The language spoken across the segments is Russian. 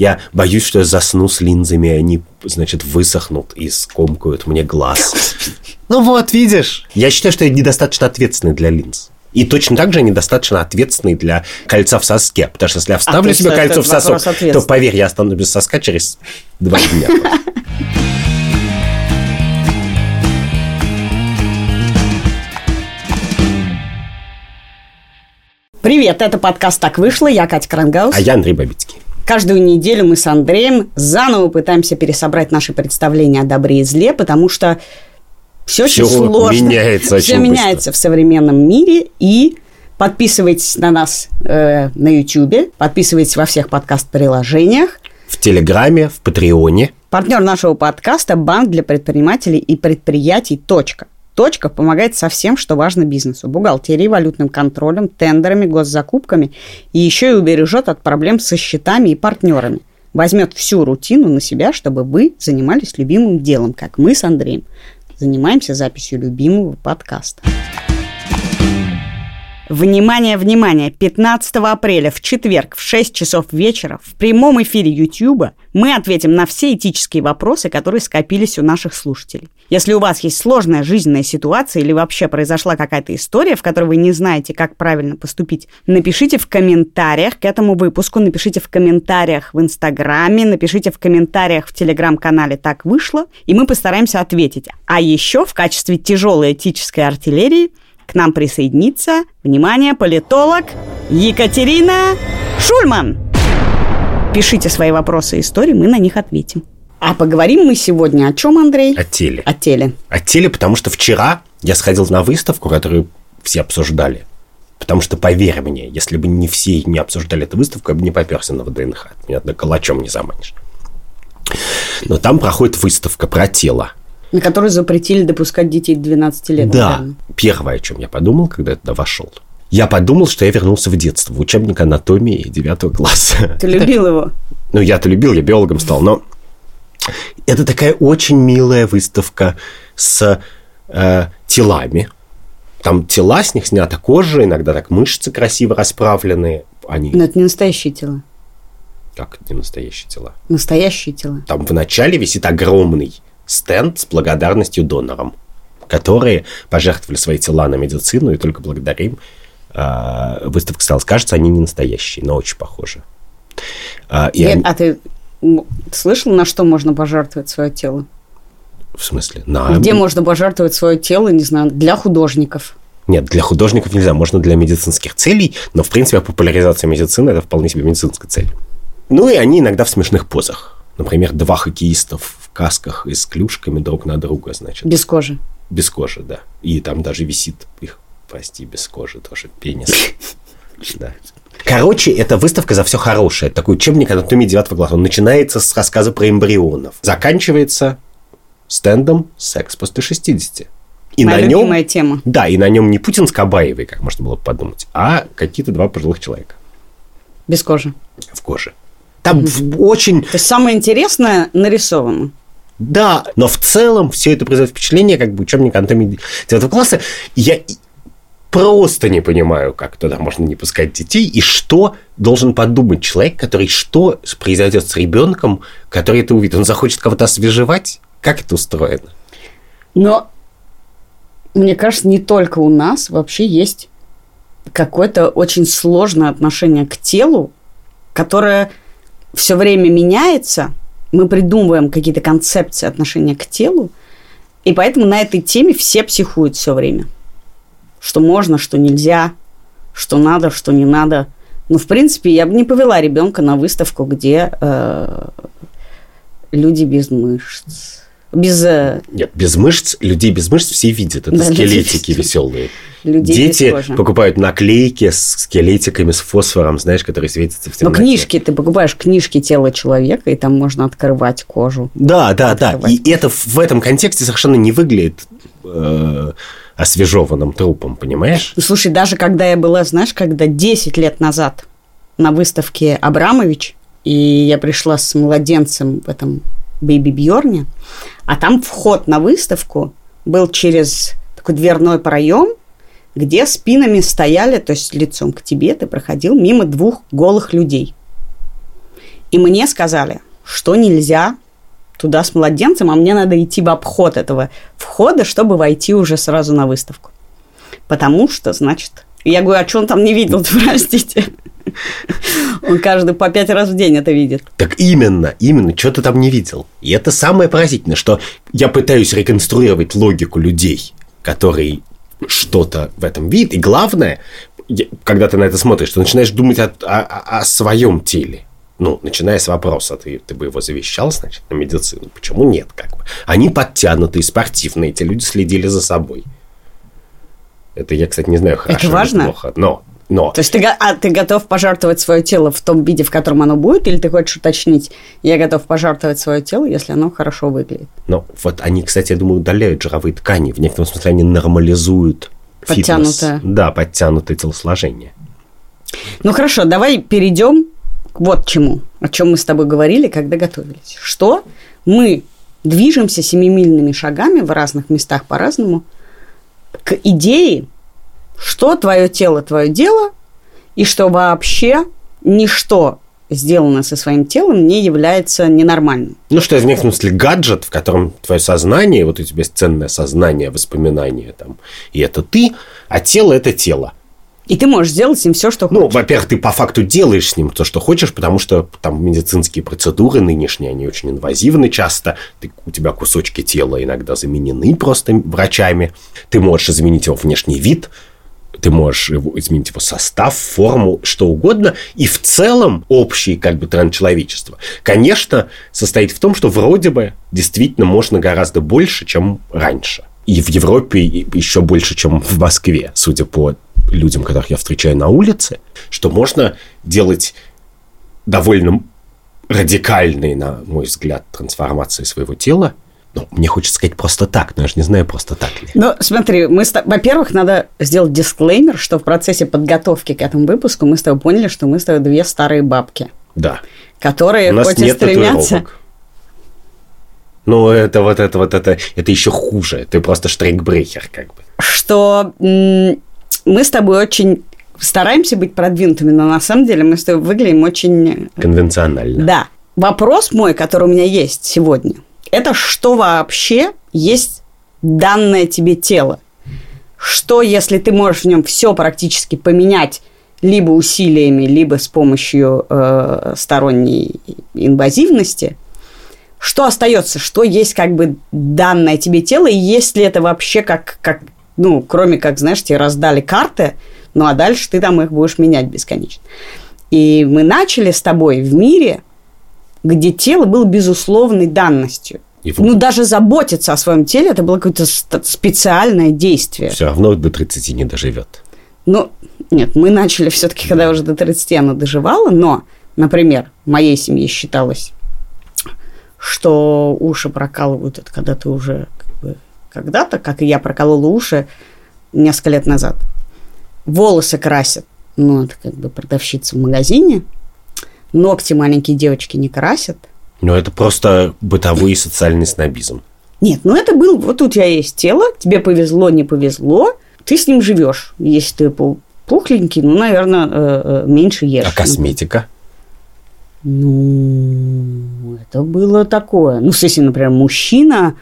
Я боюсь, что я засну с линзами, и они, значит, высохнут и скомкают мне глаз. Ну вот, видишь. Я считаю, что я недостаточно ответственный для линз. И точно так же недостаточно ответственный для кольца в соске. Потому что если я вставлю А, себе кольцо в сосок, то поверь, я останусь без соска через два дня. Привет, это подкаст «Так вышло», я Катя Крангаус. А я Андрей Бабицкий. Каждую неделю мы с Андреем заново пытаемся пересобрать наши представления о добре и зле, потому что все очень Всё сложно. меняется Все очень меняется в современном мире. И подписывайтесь на нас э, на YouTube, подписывайтесь во всех подкаст-приложениях. В Телеграме, в Патреоне. Партнер нашего подкаста – банк для предпринимателей и предприятий «Точка». «Точка» помогает со всем, что важно бизнесу. Бухгалтерией, валютным контролем, тендерами, госзакупками. И еще и убережет от проблем со счетами и партнерами. Возьмет всю рутину на себя, чтобы вы занимались любимым делом, как мы с Андреем занимаемся записью любимого подкаста. Внимание, внимание! 15 апреля в четверг в 6 часов вечера в прямом эфире YouTube мы ответим на все этические вопросы, которые скопились у наших слушателей. Если у вас есть сложная жизненная ситуация или вообще произошла какая-то история, в которой вы не знаете, как правильно поступить, напишите в комментариях к этому выпуску, напишите в комментариях в Инстаграме, напишите в комментариях в Телеграм-канале «Так вышло», и мы постараемся ответить. А еще в качестве тяжелой этической артиллерии к нам присоединится, внимание, политолог Екатерина Шульман. Пишите свои вопросы и истории, мы на них ответим. А поговорим мы сегодня о чем, Андрей? О теле. О теле. О теле, потому что вчера я сходил на выставку, которую все обсуждали. Потому что, поверь мне, если бы не все не обсуждали эту выставку, я бы не поперся на ВДНХ. Меня на калачом не заманишь. Но там проходит выставка про тело. На который запретили допускать детей до 12 лет. Да. наверное. Первое, о чем я подумал, когда я туда вошел. Я подумал, что я вернулся в детство, в учебник анатомии 9 класса. Ты любил его? Ну, я-то любил, я биологом стал, но это такая очень милая выставка с э, телами. Там тела, с них снята кожа, иногда так мышцы красиво расправлены. Они Но это не настоящие тела. как не настоящие тела. Настоящие тела. Там в начале висит огромный стенд с благодарностью донорам, которые пожертвовали свои тела на медицину, и только благодаря им э, выставка стала. Кажется, они не настоящие, но очень похожи. А, и Нет, они- А ты слышал, на что можно пожертвовать свое тело? В смысле? На... Где можно пожертвовать свое тело, не знаю, для художников? Нет, для художников нельзя, можно для медицинских целей, но, в принципе, популяризация медицины – это вполне себе медицинская цель. Ну, и они иногда в смешных позах. Например, два хоккеистов в касках и с клюшками друг на друга, значит. Без кожи. Без кожи, да. И там даже висит их, прости, без кожи тоже пенис. Да. Короче, это выставка за все хорошее. Такой учебник анатомии 9 класса. Он начинается с рассказа про эмбрионов. Заканчивается стендом «Секс после 60». И Моя на нем... любимая тема. Да, и на нем не Путин с Кабаевой, как можно было бы подумать, а какие-то два пожилых человека Без кожи. в коже. Там в- очень... То есть самое интересное нарисовано. Да, но в целом все это производит впечатление, как бы учебник анатомии 9 класса. Я просто не понимаю, как туда можно не пускать детей, и что должен подумать человек, который что произойдет с ребенком, который это увидит. Он захочет кого-то освежевать? Как это устроено? Но мне кажется, не только у нас вообще есть какое-то очень сложное отношение к телу, которое все время меняется. Мы придумываем какие-то концепции отношения к телу, и поэтому на этой теме все психуют все время. Что можно, что нельзя, что надо, что не надо. Ну, в принципе, я бы не повела ребенка на выставку, где э, люди без мышц. Без э, Нет, без мышц, людей без мышц все видят. Это Да, скелетики веселые. людей Дети покупают наклейки с скелетиками, с фосфором, знаешь, которые светятся в Но темноте. книжки, ты покупаешь книжки тела человека, и там можно открывать кожу. Да, да, да. Открывать. И это в этом контексте совершенно не выглядит э, освежеванным трупом, понимаешь? Ну, слушай, даже когда я была, знаешь, когда 10 лет назад на выставке Абрамович, и я пришла с младенцем в этом Бэйби Бьорне, а там вход на выставку был через такой дверной проем, где спинами стояли, то есть лицом к тебе ты проходил мимо двух голых людей. И мне сказали, что нельзя туда с младенцем, а мне надо идти в обход этого входа, чтобы войти уже сразу на выставку. Потому что, значит, я говорю, а что он там не видел, простите? Он каждый по пять раз в день это видит. Так именно, именно, что ты там не видел. И это самое поразительное, что я пытаюсь реконструировать логику людей, которые что-то в этом видят. И главное, когда ты на это смотришь, ты начинаешь думать о, о, о своем теле. Ну, начиная с вопроса, ты, ты бы его завещал, значит, на медицину. Почему нет, как бы? Они подтянутые, спортивные, эти люди следили за собой. Это я, кстати, не знаю, хорошо Это важно? или плохо. Но, но... То есть ты, а ты готов пожертвовать свое тело в том виде, в котором оно будет, или ты хочешь уточнить, я готов пожертвовать свое тело, если оно хорошо выглядит? Но вот они, кстати, я думаю, удаляют жировые ткани. В некотором смысле они нормализуют Подтянутое. фитнес. Да, подтянутое телосложение. Ну хорошо, давай перейдем к вот чему, о чем мы с тобой говорили, когда готовились. Что мы движемся семимильными шагами в разных местах по-разному к идее, что твое тело твое дело, и что вообще ничто сделано со своим телом не является ненормальным. Ну, что в некотором смысле гаджет, в котором твое сознание, вот у тебя есть ценное сознание, воспоминания там, и это ты, а тело – это тело. И ты можешь сделать с ним все, что Ну, хочешь. во-первых, ты по факту делаешь с ним то, что хочешь, потому что там медицинские процедуры нынешние, они очень инвазивны часто. Ты, у тебя кусочки тела иногда заменены просто врачами. Ты можешь изменить его внешний вид, ты можешь его, изменить его состав, форму, что угодно. И в целом общий как бы тренд человечества, конечно, состоит в том, что вроде бы действительно можно гораздо больше, чем раньше. И в Европе еще больше, чем в Москве, судя по людям, которых я встречаю на улице, что можно делать довольно радикальные, на мой взгляд, трансформации своего тела. Ну, мне хочется сказать просто так, но я же не знаю, просто так ли. Ну, смотри, мы с во-первых, надо сделать дисклеймер, что в процессе подготовки к этому выпуску мы с тобой поняли, что мы с тобой две старые бабки, Да. которые У нас хоть и нет стремятся... татуировок. Ну, это вот это вот это, это еще хуже. Ты просто штрейкбрехер, как бы. что м, мы с тобой очень стараемся быть продвинутыми, но на самом деле мы с тобой выглядим очень... Конвенционально. Да. Вопрос мой, который у меня есть сегодня, это что вообще есть данное тебе тело? Что, если ты можешь в нем все практически поменять либо усилиями, либо с помощью э, сторонней инвазивности, что остается, что есть как бы данное тебе тело, и есть ли это вообще как, как ну, кроме как, знаешь, тебе раздали карты, ну, а дальше ты там их будешь менять бесконечно. И мы начали с тобой в мире, где тело было безусловной данностью. И Ну, даже заботиться о своем теле, это было какое-то специальное действие. Все равно до 30 не доживет. Ну, нет, мы начали все-таки, когда уже до 30 она доживала, но, например, в моей семье считалось, что уши прокалывают, это когда ты уже как бы, когда-то, как и я проколола уши несколько лет назад. Волосы красят, ну, это как бы продавщица в магазине. Ногти маленькие девочки не красят. Но это просто бытовой и социальный снобизм. Нет, ну это был, вот у тебя есть тело, тебе повезло, не повезло, ты с ним живешь. Если ты пу- пухленький, ну, наверное, э, э, меньше ешь. А косметика? Ну, это было такое. Ну, если, например, мужчина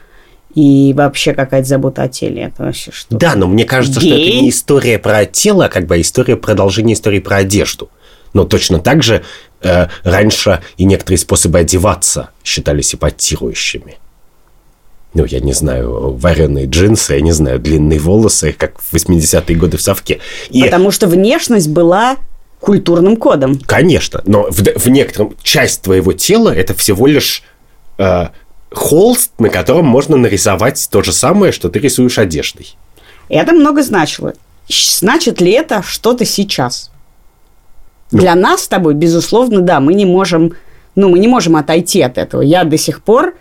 и вообще какая-то забота о теле, это вообще что? Да, но мне кажется, что это Гей? не история про тело, а как бы история продолжение истории про одежду. Но точно так же э, раньше и некоторые способы одеваться считались эпатирующими. Ну, я не знаю, вареные джинсы, я не знаю, длинные волосы, как в 80-е годы в совке. И, Потому что внешность была культурным кодом. конечно, но в, в некотором часть твоего тела это всего лишь э, холст, на котором можно нарисовать то же самое, что ты рисуешь одеждой. Это много значило. Значит ли это что-то сейчас? Для нас с тобой, безусловно, да, мы не можем, ну, мы не можем отойти от этого. Я до сих пор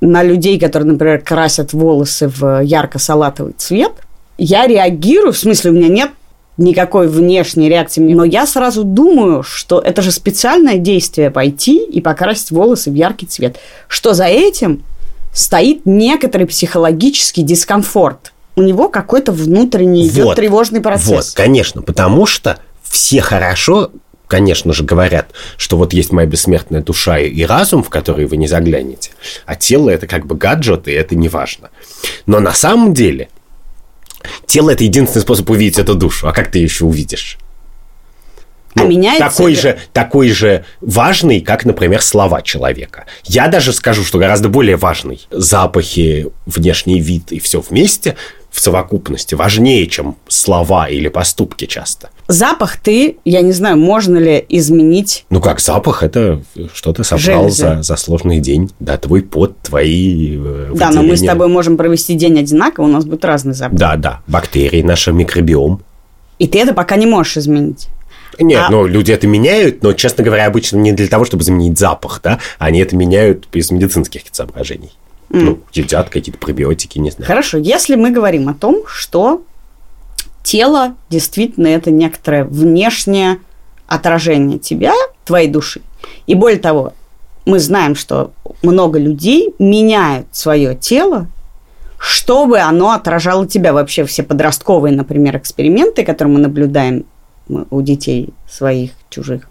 на людей, которые, например, красят волосы в ярко-салатовый цвет, я реагирую, в смысле, у меня нет никакой внешней реакции, но я сразу думаю, что это же специальное действие пойти и покрасить волосы в яркий цвет, что за этим стоит некоторый психологический дискомфорт. У него какой-то внутренний идет Вот. тревожный процесс. Вот, конечно, потому что все хорошо конечно же, говорят, что вот есть моя бессмертная душа и разум, в который вы не заглянете, а тело это как бы гаджет, и это не важно. Но на самом деле тело это единственный способ увидеть эту душу. А как ты еще увидишь? А меняется такой ли- же, такой же важный, как, например, слова человека. Я даже скажу, что гораздо более важный. Запахи, внешний вид и все вместе в совокупности важнее, чем слова или поступки часто. Запах ты, я не знаю, можно ли изменить. Ну как, запах это что ты собрал Железы. за, за сложный день. Да, твой пот, твои э, Да, но мы с тобой можем провести день одинаково, у нас будет разный запах. Да, да, бактерии, наш микробиом. И ты это пока не можешь изменить. Нет, А- ну люди это меняют, но, честно говоря, обычно не для того, чтобы заменить запах, да, они это меняют из медицинских соображений. Ну, едят какие-то пробиотики, не знаю. Хорошо, если мы говорим о том, что тело действительно это некоторое внешнее отражение тебя, твоей души. И более того, мы знаем, что много людей меняют свое тело, чтобы оно отражало тебя. Вообще все подростковые, например, эксперименты, которые мы наблюдаем у детей своих, чужих,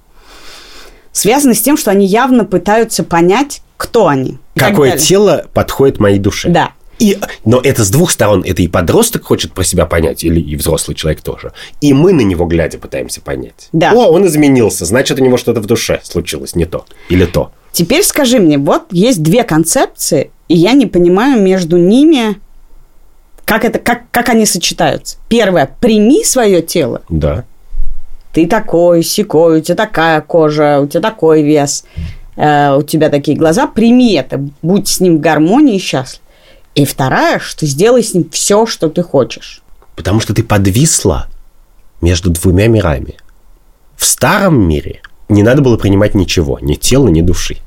связаны с тем, что они явно пытаются понять, кто они. Какое тело подходит моей душе. Да. И, но это с двух сторон. Это и подросток хочет про себя понять, или и взрослый человек тоже. И мы на него глядя пытаемся понять. Да. О, он изменился, значит, у него что-то в душе случилось, не то. Или то. Теперь скажи мне, вот есть две концепции, и я не понимаю между ними, как, это, как, как они сочетаются. Первое, прими свое тело. Да. Ты такой, сякой, у тебя такая кожа, у тебя такой вес, э, у тебя такие глаза. Прими это, будь с ним в гармонии и счастлив. И вторая, что сделай с ним все, что ты хочешь. Потому что ты подвисла между двумя мирами. В старом мире не надо было принимать ничего, ни тела, ни души.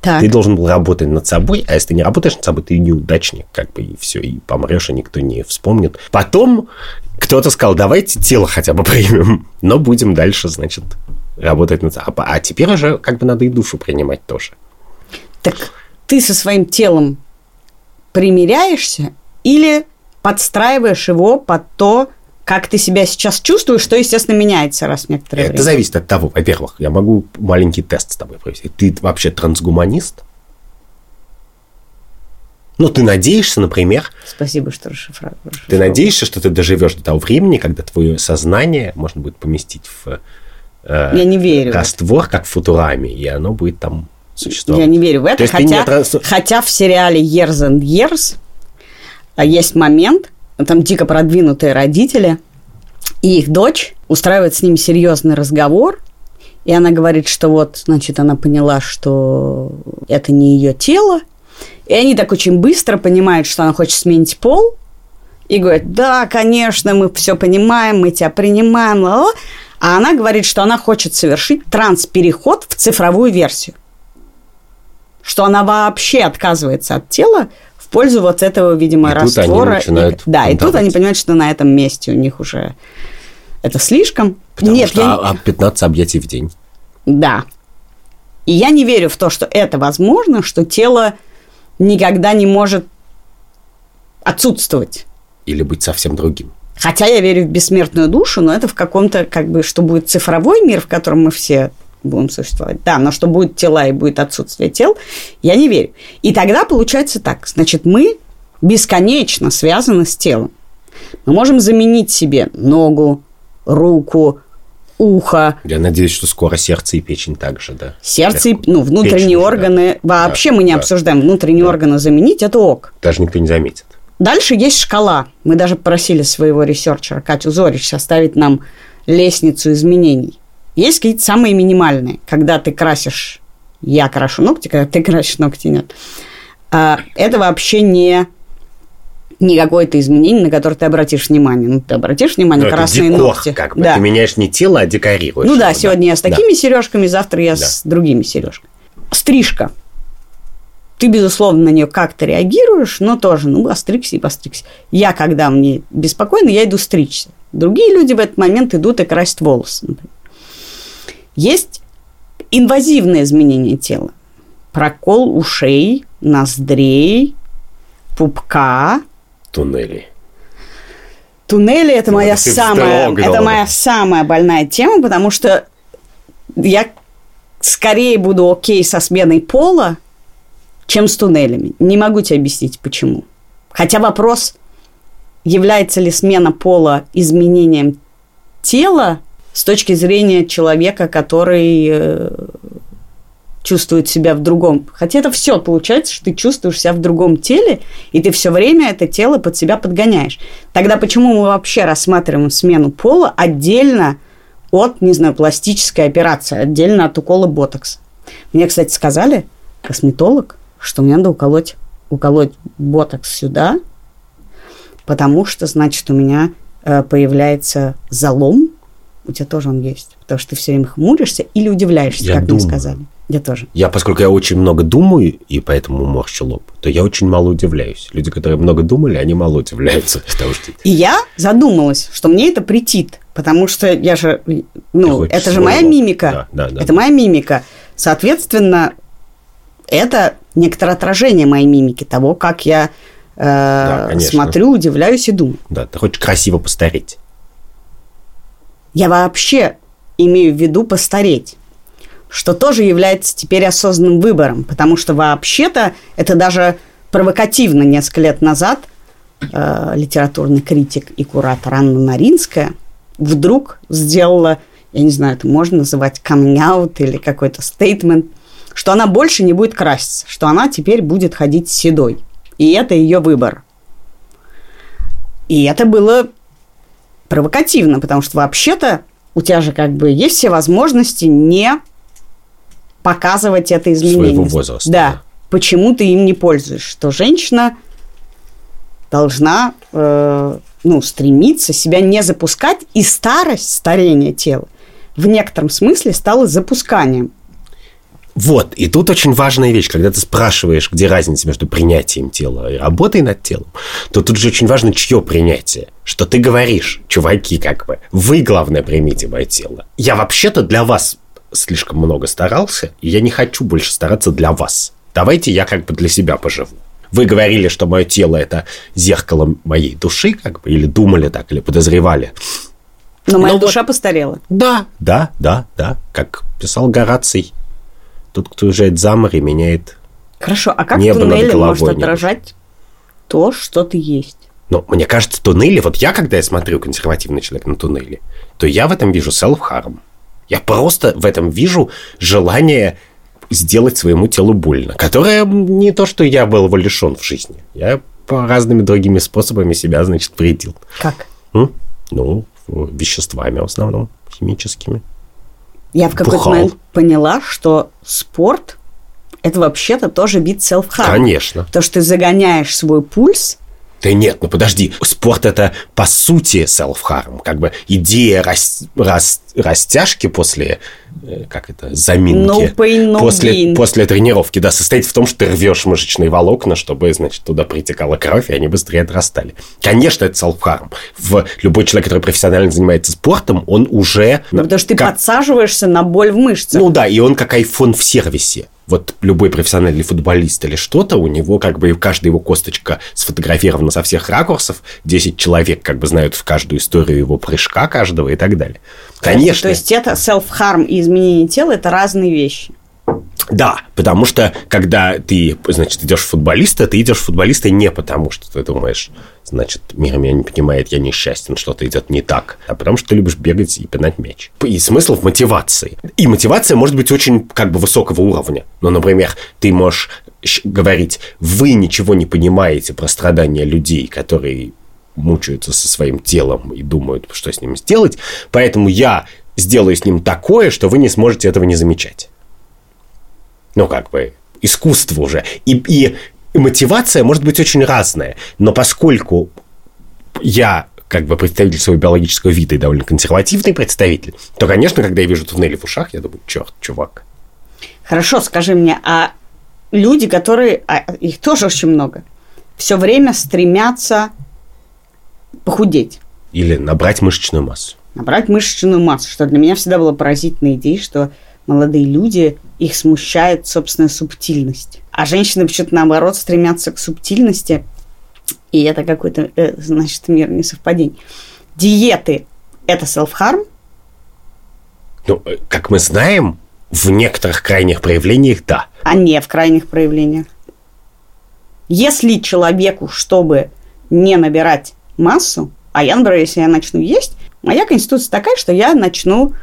Так. Ты должен был работать над собой, а если ты не работаешь над собой, ты неудачник, как бы, и все, и помрешь, и никто не вспомнит. Потом кто-то сказал, давайте тело хотя бы примем, но будем дальше, значит, работать над собой. А теперь уже как бы надо и душу принимать тоже. Так ты со своим телом примиряешься или подстраиваешь его под то, как ты себя сейчас чувствуешь, что, естественно, меняется раз в некоторое Это время. зависит от того, во-первых, я могу маленький тест с тобой провести. Ты вообще трансгуманист? Ну, ты надеешься, например, Спасибо, что расшифровал. Ты надеешься, что ты доживешь до того времени, когда твое сознание можно будет поместить в э, Я не верю. раствор, как в Футураме, и оно будет там существовать. Я не верю в это, хотя, не транс- хотя в сериале Years and Years а, есть момент, там дико продвинутые родители, и их дочь устраивает с ними серьезный разговор, и она говорит, что вот, значит, она поняла, что это не ее тело, и они так очень быстро понимают, что она хочет сменить пол, и говорят, да, конечно, мы все понимаем, мы тебя принимаем, ла-ла». а она говорит, что она хочет совершить транспереход в цифровую версию что она вообще отказывается от тела в пользу вот этого, видимо, И тут они раствора. начинают да, и тут они понимают, что на этом месте у них уже это слишком. Потому Нет, что я... а- а 15 объятий в день. Да. И я не верю в то, что это возможно, что тело никогда не может отсутствовать. Или быть совсем другим. Хотя я верю в бессмертную душу, но это в каком-то, как бы, что будет цифровой мир, в котором мы все будем существовать. Да, но что будет тела и будет отсутствие тел, я не верю. И тогда получается так. Значит, мы бесконечно связаны с телом. Мы можем заменить себе ногу, руку, ухо, Я надеюсь, что скоро сердце и печень также, да. сердце, и- Печень ну, внутренние да. органы. Вообще Да, мы не да. обсуждаем. Внутренние Да. органы заменить – это ок. Даже никто не заметит. Дальше есть шкала. Мы даже просили своего ресерчера Катю Зорич составить нам лестницу изменений. Есть какие-то самые минимальные. Когда ты красишь... Я крашу ногти, когда ты красишь ногти, нет. А, это вообще не не какое-то изменение, на которое ты обратишь внимание. Ну, ты обратишь внимание, Ну, это красные декор, ногти. как бы. Да. Ты меняешь не тело, а декорируешь. Ну да, его, сегодня я с Да. такими сережками, завтра я с другими сережками. Стрижка. Ты, безусловно, на нее как-то реагируешь, но тоже, ну, остригся и постригся. Я, когда мне беспокойно, я иду стричься. Другие люди в этот момент идут и красят волосы. например. Есть инвазивные изменения тела. Прокол ушей, ноздрей, пупка, Туннели. Туннели это Ну, моя самая, это моя самая больная тема, потому что я скорее буду окей со сменой пола, чем с туннелями. Не могу тебе объяснить, почему. Хотя вопрос, является ли смена пола изменением тела с точки зрения человека, который э, чувствует себя в другом. Хотя это все получается, что ты чувствуешь себя в другом теле, и ты все время это тело под себя подгоняешь. Тогда почему мы вообще рассматриваем смену пола отдельно от, не знаю, пластической операции, отдельно от укола ботокс? Мне, кстати, сказали, косметолог, что мне надо уколоть, уколоть ботокс сюда, потому что, значит, у меня э, появляется залом, у тебя тоже он есть, потому что ты все время хмуришься или удивляешься, Я как думаю. мне сказали. Я тоже. Я, поскольку я очень много думаю, и поэтому морщу лоб, то я очень мало удивляюсь. Люди, которые много думали, они мало удивляются. Потому что И я задумалась, что мне это претит, потому что я же, ну, это же моя лоб. мимика. Да, да, да. это моя мимика. Соответственно, это некоторое отражение моей мимики, того, как я э, конечно. смотрю, удивляюсь и думаю. да, ты хочешь красиво постареть. Я вообще имею в виду постареть, что тоже является теперь осознанным выбором, потому что вообще-то это даже провокативно несколько лет назад э, литературный критик и куратор Анна Маринская вдруг сделала, я не знаю, это можно называть out или какой-то стейтмент, что она больше не будет краситься, что она теперь будет ходить седой. И это ее выбор. И это было провокативно, потому что вообще-то у тебя же как бы есть все возможности не показывать это изменение. Своего возраста, Да. да. Почему ты им не пользуешься? Что женщина должна э, ну, стремиться себя не запускать, и старость, старение тела в некотором смысле стало запусканием. Вот, и тут очень важная вещь, когда ты спрашиваешь, где разница между принятием тела и работой над телом, то тут же очень важно, чье принятие. Что ты говоришь, чуваки, как бы, вы, главное, примите мое тело. Я вообще-то для вас слишком много старался, и я не хочу больше стараться для вас. Давайте я как бы для себя поживу. Вы говорили, что мое тело это зеркало моей души, как бы, или думали так, или подозревали. Но моя Ну вот. душа постарела. Да, да, да, да, как писал Гораций. Тот, кто уезжает за море, меняет Хорошо, а как Небо туннели головой может не отражать то, что ты есть? Но мне кажется, туннели, вот я, когда я смотрю консервативный человек на туннели, то я в этом вижу self-harm. Я просто в этом вижу желание сделать своему телу больно, которое не то, что я был его лишен в жизни. Я по разными другими способами себя, значит, вредил. Как? М? Ну, веществами в основном, химическими. Я в какой-то момент поняла, что спорт – это вообще-то тоже бит self-harm. Конечно. То, что ты загоняешь свой пульс, Да нет, ну подожди, спорт это по сути self-harm, как бы идея рас- рас- растяжки после, э, как это, заминки. No pain, no после, gain. после тренировки, да, состоит в том, что ты рвешь мышечные волокна, чтобы, значит, туда притекала кровь, и они быстрее отрастали. Конечно, это self-harm. В любой человек, который профессионально занимается спортом, он уже... ну, потому что ты как- подсаживаешься на боль в мышцах. ну да, и он как iPhone в сервисе. Вот любой профессиональный футболист или что-то, у него как бы каждая его косточка сфотографирована со всех ракурсов, 10 человек как бы знают в каждую историю его прыжка каждого и так далее. Конечно. То есть это self-harm и изменение тела – это разные вещи. Да, потому что когда ты, значит, идешь в футболиста, ты идешь в футболиста не потому, что ты думаешь, значит, мир меня не понимает, я несчастен, что-то идет не так, а потому что ты любишь бегать и пинать мяч. И смысл в мотивации. И мотивация может быть очень как бы высокого уровня. Ну, например, ты можешь говорить, вы ничего не понимаете про страдания людей, которые мучаются со своим телом и думают, что с ним сделать, поэтому я сделаю с ним такое, что вы не сможете этого не замечать ну, как бы, искусство уже. И, и мотивация может быть очень разная. Но поскольку я как бы представитель своего биологического вида и довольно консервативный представитель, то, конечно, когда я вижу туннели в ушах, я думаю, черт, чувак. Хорошо, скажи мне, а люди, которые, а их тоже очень много, все время стремятся похудеть, Или набрать мышечную массу. набрать мышечную массу, что для меня всегда была поразительной идеей, что молодые люди, их смущает собственная субтильность. А женщины почему-то наоборот стремятся к субтильности, и это какой-то, э, значит, мир несовпадений. Диеты – это self-harm? Ну, э, как мы знаем, в некоторых крайних проявлениях да. А не в крайних проявлениях. Если человеку, чтобы не набирать массу, а я, например, если я начну есть, моя конституция такая, что я начну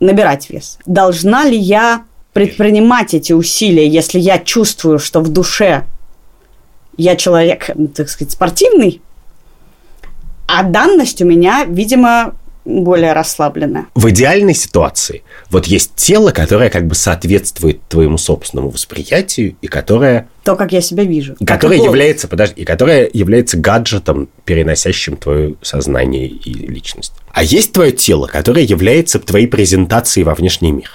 набирать вес. Должна ли я предпринимать эти усилия, если я чувствую, что в душе я человек, так сказать, спортивный, а данность у меня, видимо, более расслабленная. В идеальной ситуации вот есть тело, которое как бы соответствует твоему собственному восприятию и которое... То, как я себя вижу. Которое является, подожди, и которое является гаджетом, переносящим твое сознание и личность. А есть твое тело, которое является твоей презентацией во внешний мир.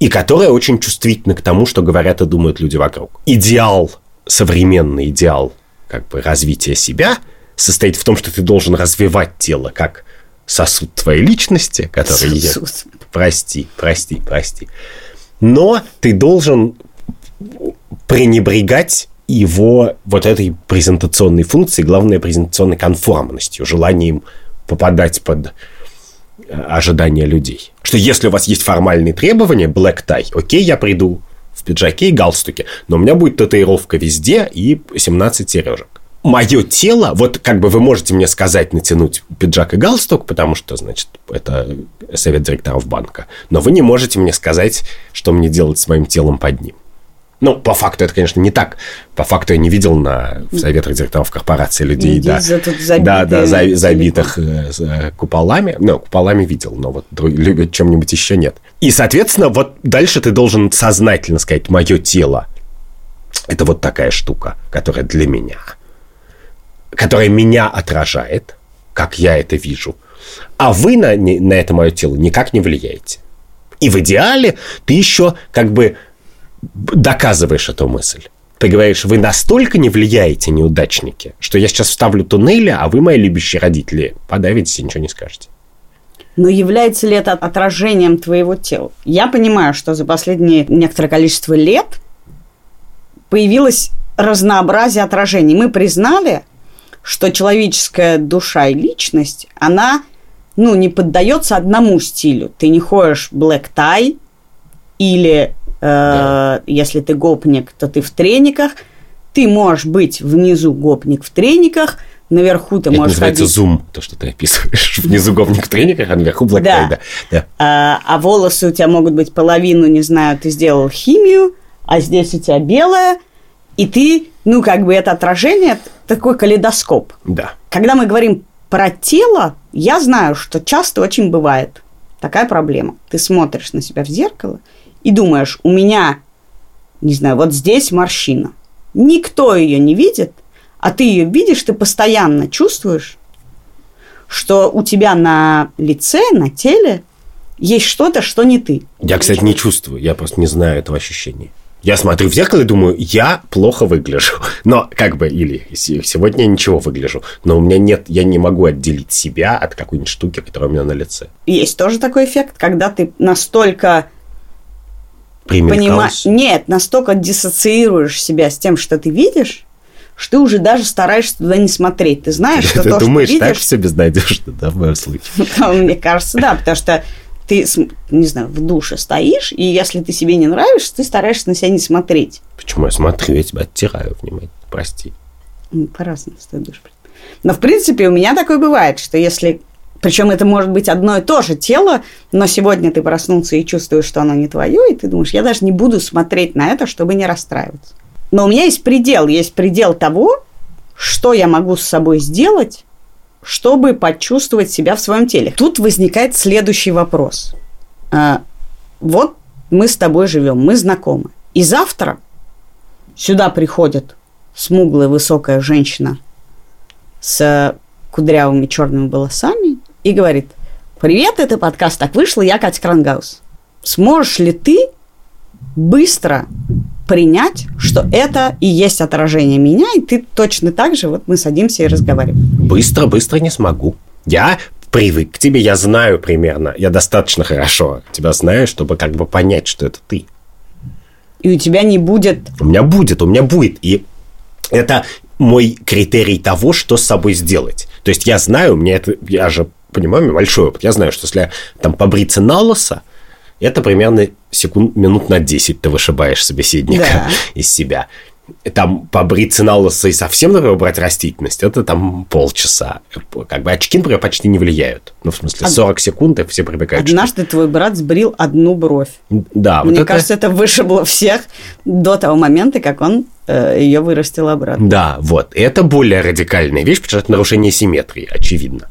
И которое очень чувствительно к тому, что говорят и думают люди вокруг. Идеал, современный идеал как бы развития себя состоит в том, что ты должен развивать тело как сосуд твоей личности, который... Сосуд. Я... Прости, прости, прости. Но ты должен пренебрегать его вот этой презентационной функцией, главное, презентационной конформностью, желанием попадать под э, ожидания людей. Что если у вас есть формальные требования, black tie, окей, я приду в пиджаке и галстуке, но у меня будет татуировка везде и 17 сережек мое тело, вот как бы вы можете мне сказать натянуть пиджак и галстук, потому что, значит, это совет директоров банка, но вы не можете мне сказать, что мне делать с моим телом под ним. Ну, по факту это, конечно, не так. По факту я не видел на в советах директоров корпорации людей, да, за да, да, за, забитых э, куполами. Ну, куполами видел, но вот любят чем-нибудь еще нет. И, соответственно, вот дальше ты должен сознательно сказать, мое тело – это вот такая штука, которая для меня – которая меня отражает, как я это вижу, а вы на, на это мое тело никак не влияете. И в идеале ты еще как бы доказываешь эту мысль. Ты говоришь, вы настолько не влияете, неудачники, что я сейчас вставлю туннели, а вы, мои любящие родители, подавитесь и ничего не скажете. Но является ли это отражением твоего тела? Я понимаю, что за последние некоторое количество лет появилось разнообразие отражений. Мы признали, что человеческая душа и личность, она, ну, не поддается одному стилю. Ты не ходишь black tie или, э, да. если ты гопник, то ты в трениках. Ты можешь быть внизу гопник в трениках, наверху ты Это можешь называется ходить... зум, то, что ты описываешь. Внизу гопник в трениках, а наверху black да. tie. Да. А, а волосы у тебя могут быть половину, не знаю, ты сделал химию, а здесь у тебя белое, и ты, ну, как бы это отражение, такой калейдоскоп. Да. Когда мы говорим про тело, я знаю, что часто очень бывает такая проблема. Ты смотришь на себя в зеркало и думаешь, у меня, не знаю, вот здесь морщина. Никто ее не видит, а ты ее видишь, ты постоянно чувствуешь, что у тебя на лице, на теле есть что-то, что не ты. Я, кстати, не чувствую, я просто не знаю этого ощущения. Я смотрю в зеркало и думаю, я плохо выгляжу. Но как бы, или сегодня я ничего выгляжу. Но у меня нет, я не могу отделить себя от какой-нибудь штуки, которая у меня на лице. Есть тоже такой эффект, когда ты настолько понимаешь... Нет, настолько диссоциируешь себя с тем, что ты видишь, что ты уже даже стараешься туда не смотреть. Ты знаешь, что ты то, думаешь, что видишь... так все безнадежно, да, в моем случае? Мне кажется, да, потому что ты, не знаю, в душе стоишь, и если ты себе не нравишься, ты стараешься на себя не смотреть. Почему я смотрю? Я тебя оттираю внимательно. Прости. Ну, по-разному душ. Но, в принципе, у меня такое бывает, что если... Причем это может быть одно и то же тело, но сегодня ты проснулся и чувствуешь, что оно не твое, и ты думаешь, я даже не буду смотреть на это, чтобы не расстраиваться. Но у меня есть предел, есть предел того, что я могу с собой сделать, чтобы почувствовать себя в своем теле. Тут возникает следующий вопрос. А, вот мы с тобой живем, мы знакомы. И завтра сюда приходит смуглая высокая женщина с кудрявыми черными волосами и говорит, привет, это подкаст «Так вышло», я Катя Крангаус. Сможешь ли ты быстро принять, что это и есть отражение меня, и ты точно так же, вот мы садимся и разговариваем. Быстро, быстро не смогу. Я привык к тебе, я знаю примерно, я достаточно хорошо тебя знаю, чтобы как бы понять, что это ты. И у тебя не будет... У меня будет, у меня будет. И это мой критерий того, что с собой сделать. То есть я знаю, мне это, я же понимаю, у меня большой опыт, я знаю, что если там побриться на лосо, это примерно секунд, минут на 10 ты вышибаешь собеседника Да. из себя. Там побриться на лысо и совсем, например, брать растительность, это там полчаса. Как бы очки, например, почти не влияют. Ну, в смысле, Од- 40 секунд, и все привыкают. что- Однажды твой брат сбрил одну бровь. Да, вот Мне это... кажется, это вышибло всех до того момента, как он э, ее вырастил обратно. Да, вот. Это более радикальная вещь, потому что это нарушение симметрии, очевидно.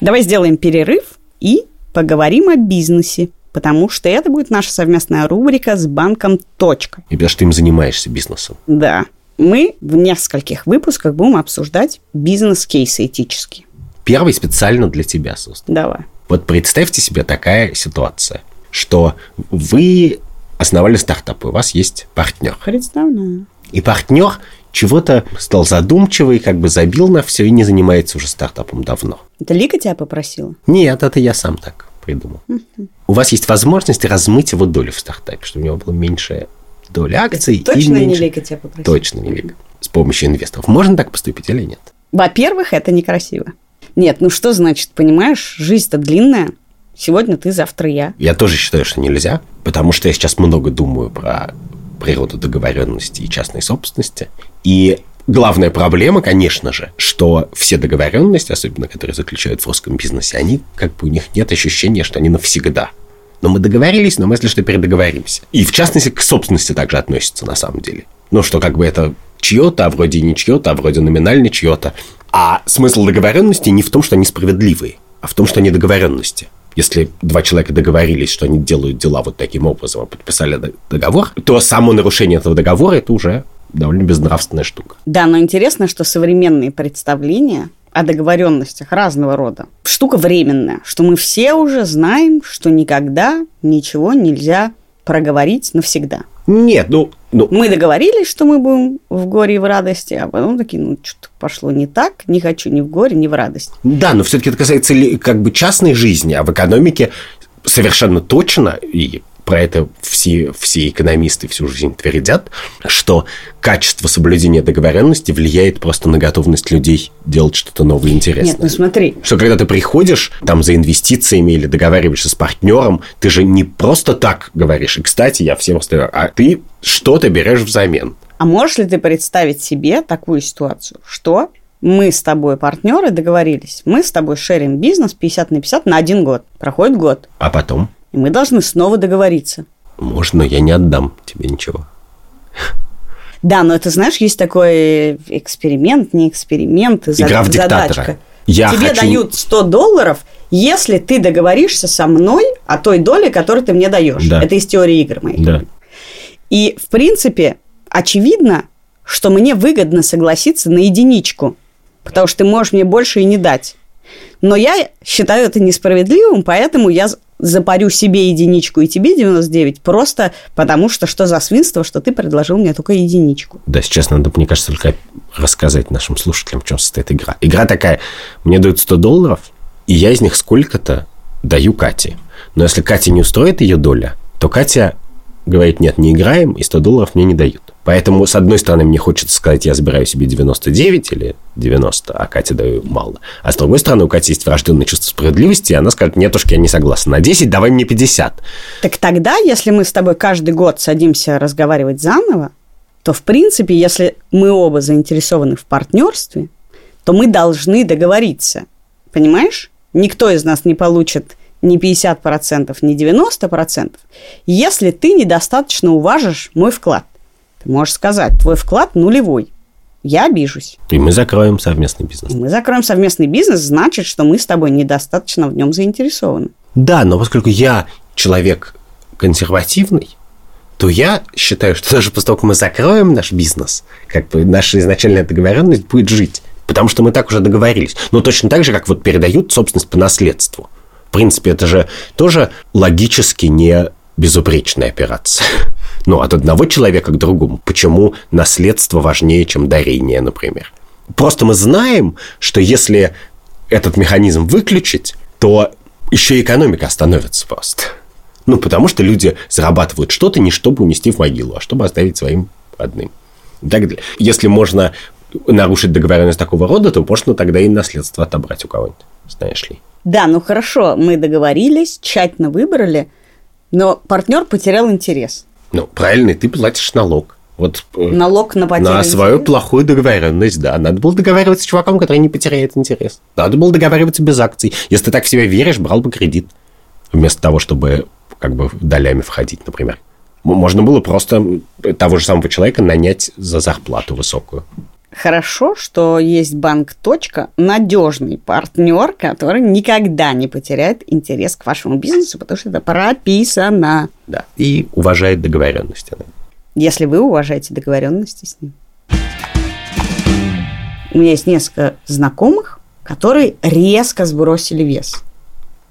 Давай сделаем перерыв и поговорим о бизнесе, потому что это будет наша совместная рубрика с банком «Точка». И потому что ты им занимаешься бизнесом. Да, мы в нескольких выпусках будем обсуждать бизнес-кейсы этические. Первый специально для тебя создан. Давай. Вот представьте себе такая ситуация, что вы основали стартап, и у вас есть партнер. Представляю. И партнер чего-то стал задумчивый, как бы забил на все и не занимается уже стартапом давно. Это Лика тебя попросила? Нет, это я сам так придумал. У вас есть возможность размыть его долю в стартапе, чтобы у него было меньше доли акций. и Точно не Лика тебя попросила? Точно не Лика. С помощью инвесторов. Можно так поступить или нет? Во-первых, это некрасиво. Нет, ну что значит, понимаешь, жизнь-то длинная. Сегодня ты, завтра я. Я тоже считаю, что нельзя, потому что я сейчас много думаю про природу договоренности и частной собственности. И главная проблема, конечно же, что все договоренности, особенно которые заключают в русском бизнесе, они как бы у них нет ощущения, что они навсегда. Но мы договорились, но мы, если что, передоговоримся. И в частности к собственности также относится на самом деле. Ну, что как бы это чье-то, а вроде не чье-то, а вроде номинально чье-то. А смысл договоренности не в том, что они справедливые, а в том, что они договоренности. Если два человека договорились, что они делают дела вот таким образом, а подписали договор, то само нарушение этого договора – это уже довольно безнравственная штука. Да, но интересно, что современные представления о договоренностях разного рода штука временная, что мы все уже знаем, что никогда ничего нельзя проговорить навсегда. Нет, ну, ну Мы договорились, что мы будем в горе и в радости, а потом такие, ну, что-то пошло не так, не хочу ни в горе, ни в радость. Да, но все-таки это касается как бы частной жизни, а в экономике совершенно точно, и про это все, все экономисты всю жизнь твердят, что качество соблюдения договоренности влияет просто на готовность людей делать что-то новое и интересное. Нет, ну смотри, Что когда ты приходишь там за инвестициями или договариваешься с партнером, ты же не просто так говоришь. И, кстати, я всем остаю, а ты что-то берешь взамен. а можешь ли ты представить себе такую ситуацию, что мы с тобой партнеры договорились, мы с тобой шерим бизнес 50 на 50 на один год. Проходит год, А потом, и мы должны снова договориться. можно, я не отдам тебе ничего. Да, но это, знаешь, есть такой эксперимент, не эксперимент, за- Игра в диктатора. задачка. Я Тебе хочу- дают 100 долларов, если ты договоришься со мной о той доле, которую ты мне даешь. Да. Это из теории игр моих. Да. И, в принципе, очевидно, что мне выгодно согласиться на единичку, потому что ты можешь мне больше и не дать. Но я считаю это несправедливым, поэтому я запарю себе единичку и тебе 99, просто потому что что за свинство, что ты предложил мне только единичку. Да, сейчас надо, мне кажется, только рассказать нашим слушателям, в чем состоит игра. Игра такая, мне дают 100 долларов, и я из них сколько-то даю Кате. Но если Кате не устроит ее доля, то Катя говорит, нет, не играем, и 100 долларов мне не дают. Поэтому, с одной стороны, мне хочется сказать, я забираю себе 99 или 90, а Кате даю мало. А с другой стороны, у Кати есть врожденное чувство справедливости, и она скажет, нет, уж, я не согласна. На 10 давай мне 50. Так тогда, если мы с тобой каждый год садимся разговаривать заново, то, в принципе, если мы оба заинтересованы в партнерстве, то мы должны договориться. Понимаешь? Никто из нас не получит ни 50%, ни 90%, если ты недостаточно уважишь мой вклад. Ты можешь сказать, твой вклад нулевой. Я обижусь. И мы закроем совместный бизнес. И мы закроем совместный бизнес, значит, что мы с тобой недостаточно в нем заинтересованы. Да, но поскольку я человек консервативный, то я считаю, что даже после того, как мы закроем наш бизнес, как бы наша изначальная договоренность будет жить. Потому что мы так уже договорились. Но точно так же, как вот передают собственность по наследству. В принципе, это же тоже логически не безупречная операция. Ну, от одного человека к другому. Почему наследство важнее, чем дарение, например? Просто мы знаем, что если этот механизм выключить, то еще и экономика остановится просто. Ну, потому что люди зарабатывают что-то не чтобы унести в могилу, а чтобы оставить своим родным. И так далее. Если можно нарушить договоренность такого рода, то можно тогда и наследство отобрать у кого-нибудь. Знаешь ли. Да, ну хорошо, мы договорились, тщательно выбрали, но партнер потерял интерес. Ну, правильно, и ты платишь налог. Вот э, Налог на потерю на свою плохую договоренность, да. Надо было договариваться с чуваком, который не потеряет интерес. Надо было договариваться без акций. Если ты так в себя веришь, брал бы кредит. Вместо того, чтобы как бы долями входить, например. Можно было просто того же самого человека нанять за зарплату высокую. Хорошо, что есть банк «Точка», надежный партнер, который никогда не потеряет интерес к вашему бизнесу, потому что это прописано. Да. И уважает договоренности. Если вы уважаете договоренности с ним. У меня есть несколько знакомых, которые резко сбросили вес.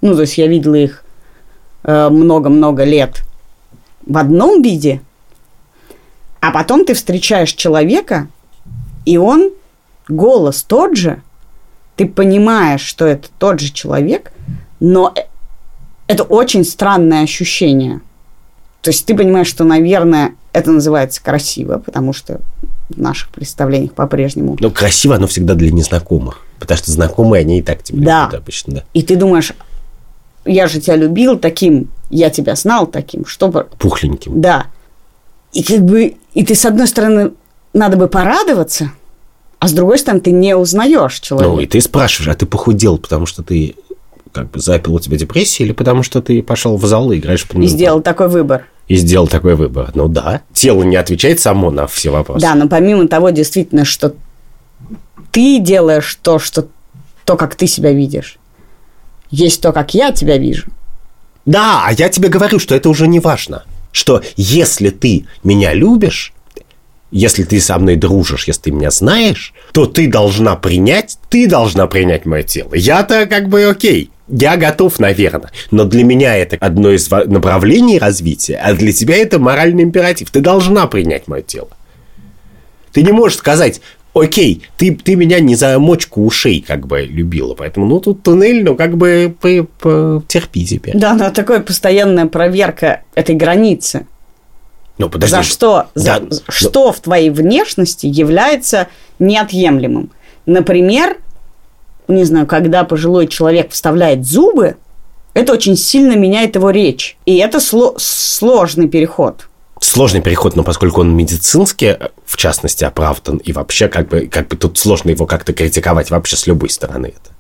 Ну, то есть я видела их э, много-много лет в одном виде, а потом ты встречаешь человека, и он, голос тот же, ты понимаешь, что это тот же человек, но э- это очень странное ощущение. То есть ты понимаешь, что, наверное, это называется красиво, потому что в наших представлениях по-прежнему. Но красиво оно всегда для незнакомых. Потому что знакомые, они и так тебя Да. любят обычно, да. И ты думаешь, я же тебя любил таким, я тебя знал таким, чтобы... Пухленьким. Да. И как бы, и ты с одной стороны, надо бы порадоваться, а с другой стороны, ты не узнаешь человека. Ну, и ты спрашиваешь, а ты похудел, потому что ты как бы запил у тебя депрессия, или потому что ты пошел в зал и играешь в и сделал такой выбор. И сделал такой выбор. Ну да. Тело не отвечает само на все вопросы. Да, но помимо того, действительно, что ты делаешь то, что то, как ты себя видишь, есть то, как я тебя вижу. Да, а я тебе говорю, что это уже не важно. Что если ты меня любишь, если ты со мной дружишь, если ты меня знаешь, то ты должна принять, ты должна принять мое тело. Я-то как бы окей, я готов, наверное. Но для меня это одно из направлений развития, а для тебя это моральный императив. Ты должна принять мое тело. Ты не можешь сказать, окей, ты, ты меня не за мочку ушей как бы любила, поэтому, ну, тут туннель, ну, как бы по- по- терпи теперь. Да, но такая постоянная проверка этой границы. Ну, подожди. За что? За- Да, ну, что в твоей внешности является неотъемлемым? Например, не знаю, когда пожилой человек вставляет зубы, это очень сильно меняет его речь. И это сло- сложный переход. Сложный переход, но поскольку он медицинский, в частности, оправдан, и вообще как бы, как бы тут сложно его как-то критиковать вообще с любой стороны. Это.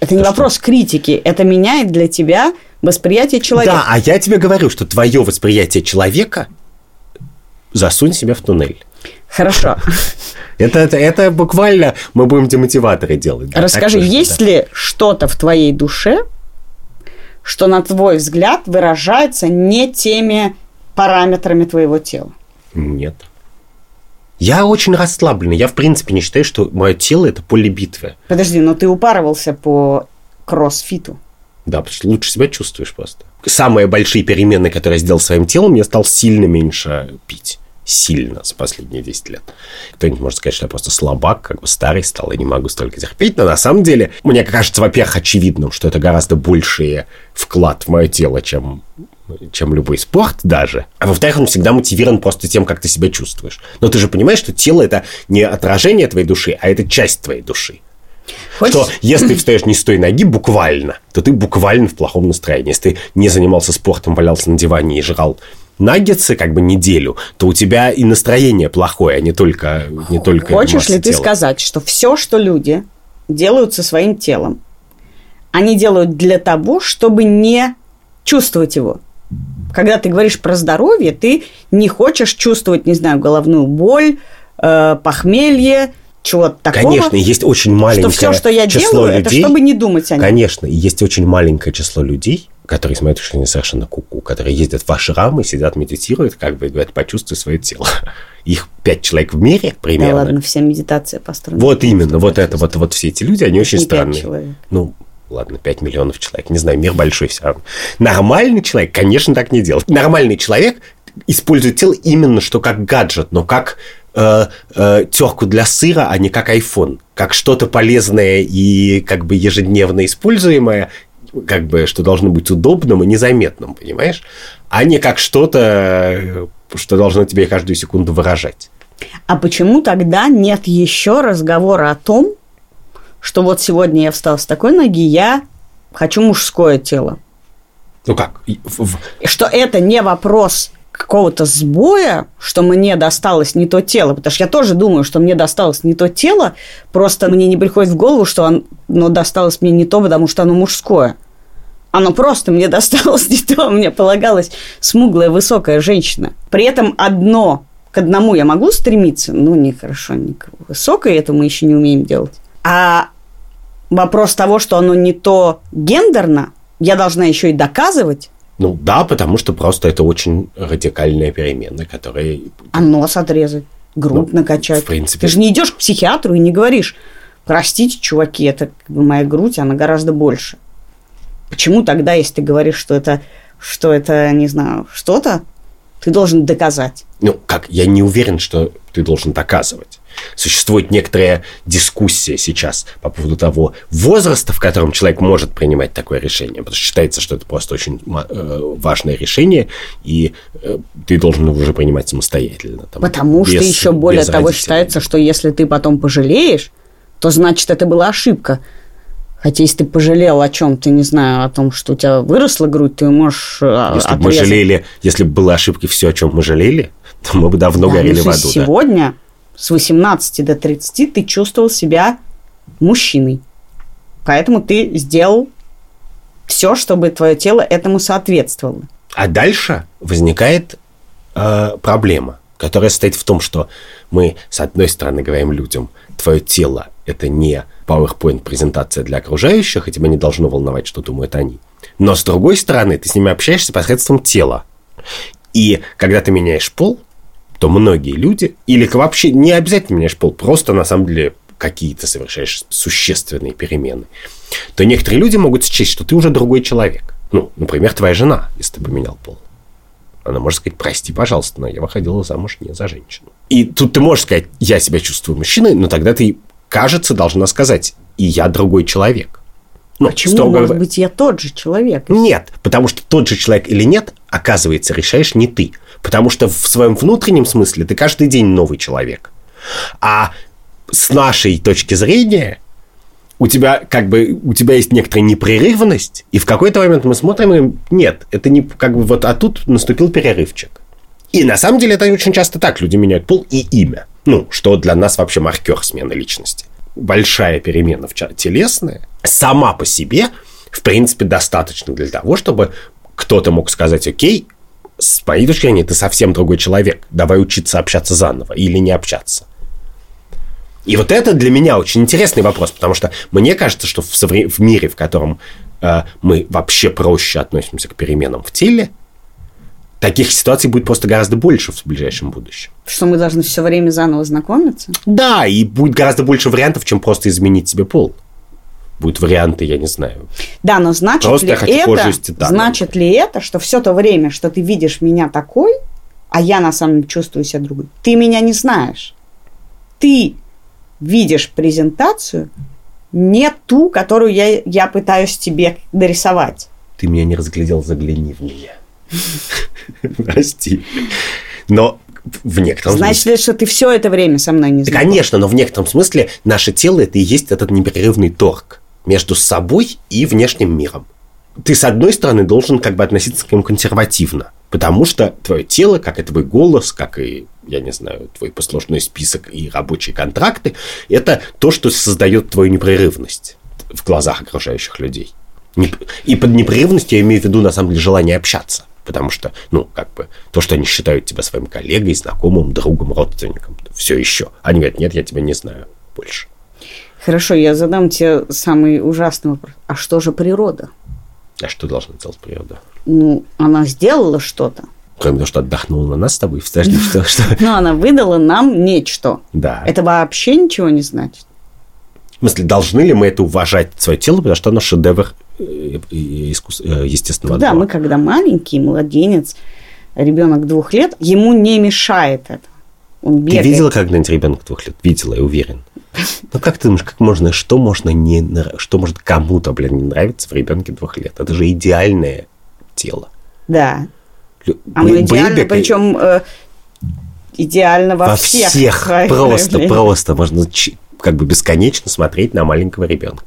Это не Да вопрос критики, это меняет для тебя восприятие человека. Да, а я тебе говорю, что твое восприятие человека засунь себя в туннель. Хорошо. Это, это, это буквально мы будем демотиваторы делать. да, Расскажи, так есть да. ли что-то в твоей душе, что, на твой взгляд, выражается не теми параметрами твоего тела? Нет. Я очень расслабленный. Я, в принципе, не считаю, что мое тело – это поле битвы. Подожди, но ты упарывался по кроссфиту. Да, потому что лучше себя чувствуешь просто. Самые большие перемены, которые я сделал своим телом, я стал сильно меньше пить. Сильно за последние 10 лет. Кто-нибудь может сказать, что я просто слабак, как бы старый стал, и не могу столько терпеть. Но на самом деле, мне кажется, во-первых, очевидным, что это гораздо больший вклад в мое тело, чем чем любой спорт даже. А во-вторых, он всегда мотивирован просто тем, как ты себя чувствуешь. Но ты же понимаешь, что тело – это не отражение твоей души, а это часть твоей души. Хочешь? Что если ты встаешь не с той ноги буквально, то ты буквально в плохом настроении. Если ты не занимался спортом, валялся на диване и жрал наггетсы как бы неделю, то у тебя и настроение плохое, а не только, не только Хочешь ли ты тела. сказать, что все, что люди делают со своим телом, они делают для того, чтобы не чувствовать его? Когда ты говоришь про здоровье, ты не хочешь чувствовать, не знаю, головную боль, э, похмелье, чего-то такого. Конечно, есть очень маленькое что все, что я число делаю, это людей. чтобы не думать о нем. Конечно, есть очень маленькое число людей, которые, с моей точки зрения, совершенно куку, которые ездят в ашрамы, сидят, медитируют, как бы и говорят, почувствуй свое тело. Их пять человек в мире Да примерно. ладно, вся медитация построена. Вот именно, вот это, вот, вот все эти люди, они очень Не странные. человек. Ну, ладно, 5 миллионов человек, не знаю, мир большой все равно. Нормальный человек, конечно, так не делает. Нормальный человек использует тело именно что как гаджет, но как э, э, терку для сыра, а не как iPhone. Как что-то полезное и как бы ежедневно используемое, как бы, что должно быть удобным и незаметным, понимаешь? А не как что-то, что должно тебе каждую секунду выражать. А почему тогда нет еще разговора о том, что вот сегодня я встал с такой ноги, я хочу мужское тело. Ну как? Что это не вопрос какого-то сбоя, что мне досталось не то тело, потому что я тоже думаю, что мне досталось не то тело, просто мне не приходит в голову, что оно досталось мне не то, потому что оно мужское. Оно просто мне досталось не то, мне полагалась смуглая высокая женщина. При этом одно к одному я могу стремиться, ну, не хорошо, не к высокой, это мы еще не умеем делать. А вопрос того, что оно не то гендерно, я должна еще и доказывать, ну да, потому что просто это очень радикальная перемена, которая... А нос отрезать, грудь ну, накачать. В принципе... Ты же не идешь к психиатру и не говоришь, простите, чуваки, это как бы моя грудь, она гораздо больше. Почему тогда, если ты говоришь, что это, что это, не знаю, что-то, ты должен доказать? Ну, как? Я не уверен, что ты должен доказывать. Существует некоторая дискуссия сейчас по поводу того возраста, в котором человек может принимать такое решение. Потому что считается, что это просто очень э, важное решение, и э, ты должен его уже принимать самостоятельно. Там, Потому без, что еще более того родителей. считается, что если ты потом пожалеешь, то значит это была ошибка. Хотя если ты пожалел о чем-то, не знаю, о том, что у тебя выросла грудь, ты можешь э, Если бы мы жалели, если бы было ошибкой все, о чем мы жалели, то мы бы давно да, горели в аду. Сегодня да? с 18 до 30 ты чувствовал себя мужчиной. Поэтому ты сделал все, чтобы твое тело этому соответствовало. А дальше возникает э, проблема, которая состоит в том, что мы, с одной стороны, говорим людям, твое тело – это не PowerPoint-презентация для окружающих, и тебя не должно волновать, что думают они. Но, с другой стороны, ты с ними общаешься посредством тела. И когда ты меняешь пол, то многие люди, или вообще не обязательно меняешь пол, просто на самом деле какие-то совершаешь существенные перемены, то некоторые люди могут счесть, что ты уже другой человек. Ну, например, твоя жена, если ты поменял пол. Она может сказать, прости, пожалуйста, но я выходила замуж не за женщину. И тут ты можешь сказать, я себя чувствую мужчиной, но тогда ты, кажется, должна сказать, и я другой человек. Ну, Почему? Строго... Может быть, я тот же человек? Нет, потому что тот же человек или нет, оказывается, решаешь не ты. Потому что в своем внутреннем смысле ты каждый день новый человек. А с нашей точки зрения у тебя как бы у тебя есть некоторая непрерывность, и в какой-то момент мы смотрим и нет, это не как бы вот, а тут наступил перерывчик. И на самом деле это очень часто так, люди меняют пол и имя. Ну, что для нас вообще маркер смены личности. Большая перемена в телесная сама по себе, в принципе, достаточно для того, чтобы кто-то мог сказать, окей, с моей точки зрения, ты совсем другой человек. Давай учиться общаться заново или не общаться. И вот это для меня очень интересный вопрос, потому что мне кажется, что в, совре- в мире, в котором э, мы вообще проще относимся к переменам в теле, таких ситуаций будет просто гораздо больше в ближайшем будущем. Что мы должны все время заново знакомиться? Да, и будет гораздо больше вариантов, чем просто изменить себе пол будут варианты, я не знаю. Да, но значит Просто ли это, значит ли это, что все то время, что ты видишь меня такой, а я на самом деле чувствую себя другой, ты меня не знаешь. Ты видишь презентацию не ту, которую я, я пытаюсь тебе дорисовать. Ты меня не разглядел, загляни в меня. Прости. Но в некотором Значит смысле... ли, что ты все это время со мной не знаком? конечно, но в некотором смысле наше тело это и есть этот непрерывный торг между собой и внешним миром. Ты, с одной стороны, должен как бы относиться к нему консервативно, потому что твое тело, как и твой голос, как и, я не знаю, твой послужной список и рабочие контракты, это то, что создает твою непрерывность в глазах окружающих людей. И под непрерывностью я имею в виду, на самом деле, желание общаться. Потому что, ну, как бы, то, что они считают тебя своим коллегой, знакомым, другом, родственником, все еще. Они говорят, нет, я тебя не знаю больше. Хорошо, я задам тебе самый ужасный вопрос. А что же природа? А что должна делать природа? Ну, она сделала что-то. Кроме того, что отдохнула на нас с тобой, подожди, что, что? Ну, она выдала нам нечто. Да. Это вообще ничего не значит. В смысле, должны ли мы это уважать, свое тело, потому что оно шедевр э, искус... Э, естественного Да, мы когда маленький, младенец, ребенок двух лет, ему не мешает это. Он бегает. Ты видела когда-нибудь ребенка двух лет? Видела, я уверен. Ну, как ты думаешь, как можно, что можно не, что может кому-то, блин, не нравиться в ребенке двух лет? Это же идеальное тело. Да. Оно Б- идеально, бэйбек... причем э, идеально во, во всех. всех просто, просто. Можно как бы бесконечно смотреть на маленького ребенка.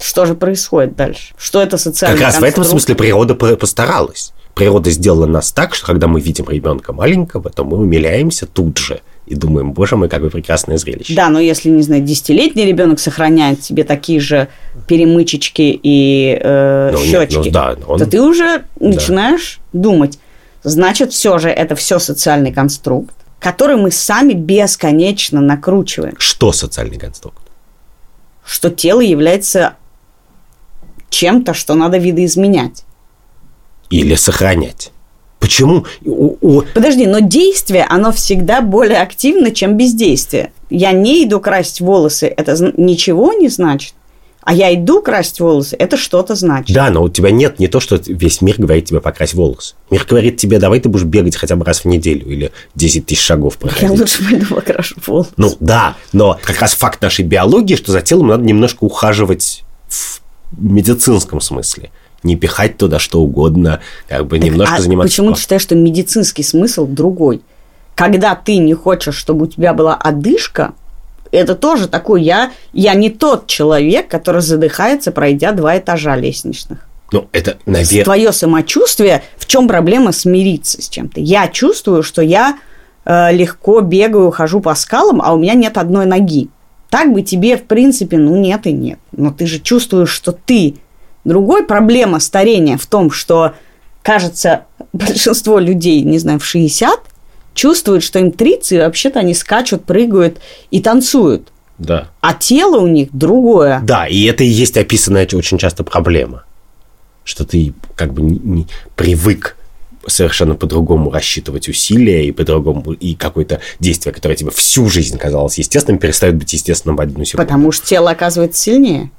Что же происходит дальше? Что это социальный Как раз в этом смысле природа по- постаралась. Природа сделала нас так, что когда мы видим ребенка маленького, то мы умиляемся тут же и думаем, боже мой, какое прекрасное зрелище. Да, но если, не знаю, десятилетний ребенок сохраняет себе такие же перемычечки и э, Ну, нет, щечки, ну да, он- то ты уже начинаешь думать, значит, все же это все социальный конструкт, который мы сами бесконечно накручиваем, Что социальный конструкт? что тело является чем-то, что надо видоизменять. Или сохранять? Почему? Подожди, но действие, оно всегда более активно, чем бездействие. Я не иду красить волосы, это ничего не значит. А я иду красить волосы, это что-то значит. Да, но у тебя нет не то, что весь мир говорит тебе покрась волосы. Мир говорит тебе, давай ты будешь бегать хотя бы раз в неделю или 10 тысяч шагов Я проходить. лучше пойду покрашу волосы. Ну да, но как раз факт нашей биологии, что за телом надо немножко ухаживать в медицинском смысле. Не пихать туда что угодно, как бы немножко а заниматься почему ты считаешь, что медицинский смысл другой? Когда ты не хочешь, чтобы у тебя была одышка, это тоже такой, я, я не тот человек, который задыхается, пройдя два этажа лестничных. Ну, это, наверное... Твое самочувствие, в чем проблема смириться с чем-то? Я чувствую, что я э, легко бегаю, хожу по скалам, а у меня нет одной ноги. Так бы тебе, в принципе, ну нет и нет. Но ты же чувствуешь, что ты другой. Проблема старения в том, что, кажется, большинство людей, не знаю, в 60 чувствуют, что им 30, и вообще-то они скачут, прыгают и танцуют. Да. А тело у них другое. Да, и это и есть описанная очень часто проблема. Что ты как бы не, не привык совершенно по-другому рассчитывать усилия и по-другому, и какое-то действие, которое тебе всю жизнь казалось естественным, перестает быть естественным в одну секунду. Потому что тело оказывается сильнее.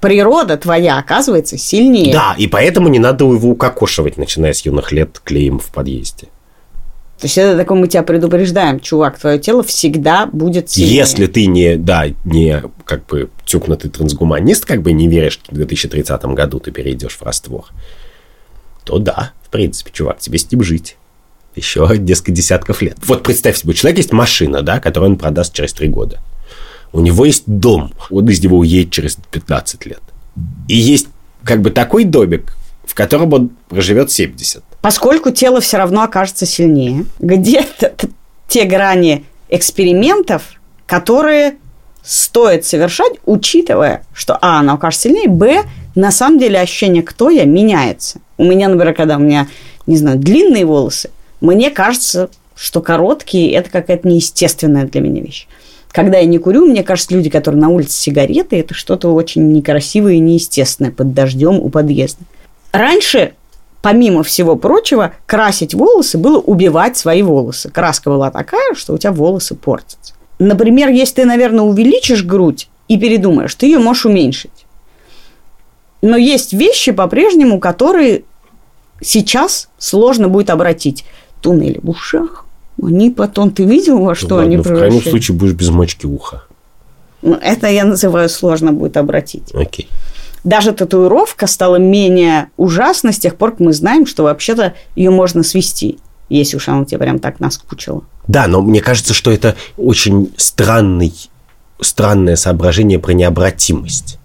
Природа твоя оказывается сильнее. Да, и поэтому не надо его укокошивать, начиная с юных лет клеем в подъезде. То есть это такое мы тебя предупреждаем, чувак, твое тело всегда будет сильнее. Если ты не, да, не как бы тюкнутый трансгуманист, как бы не веришь, что в 2030 году ты перейдешь в раствор, то да, в принципе, чувак, тебе с ним жить. Еще несколько десятков лет. Вот представь себе, у человека есть машина, да, которую он продаст через три года. У него есть дом, он из него уедет через 15 лет. И есть как бы такой домик, в котором он проживет 70. Поскольку тело все равно окажется сильнее, где-то т- те грани экспериментов, которые стоит совершать, учитывая, что А, она окажется сильнее, Б, на самом деле ощущение, кто я, меняется. У меня, например, когда у меня, не знаю, длинные волосы, мне кажется, что короткие – это какая-то неестественная для меня вещь. Когда я не курю, мне кажется, люди, которые на улице с сигаретой, это что-то очень некрасивое и неестественное под дождем у подъезда. Раньше, помимо всего прочего, красить волосы было убивать свои волосы. Краска была такая, что у тебя волосы портятся. Например, если ты, наверное, увеличишь грудь и передумаешь, ты ее можешь уменьшить. Но есть вещи по-прежнему, которые сейчас сложно будет обратить. Туннели в ушах, они потом... Ты видел, во что Ну Ладно, они в крайнем превращаются? случае будешь без мочки уха. Ну, Это я называю сложно будет обратить. Окей. Даже татуировка стала менее ужасной с тех пор, как мы знаем, что вообще-то ее можно свести, если уж она тебе прям так наскучила. Да, но мне кажется, что это очень странный, странное соображение про необратимость.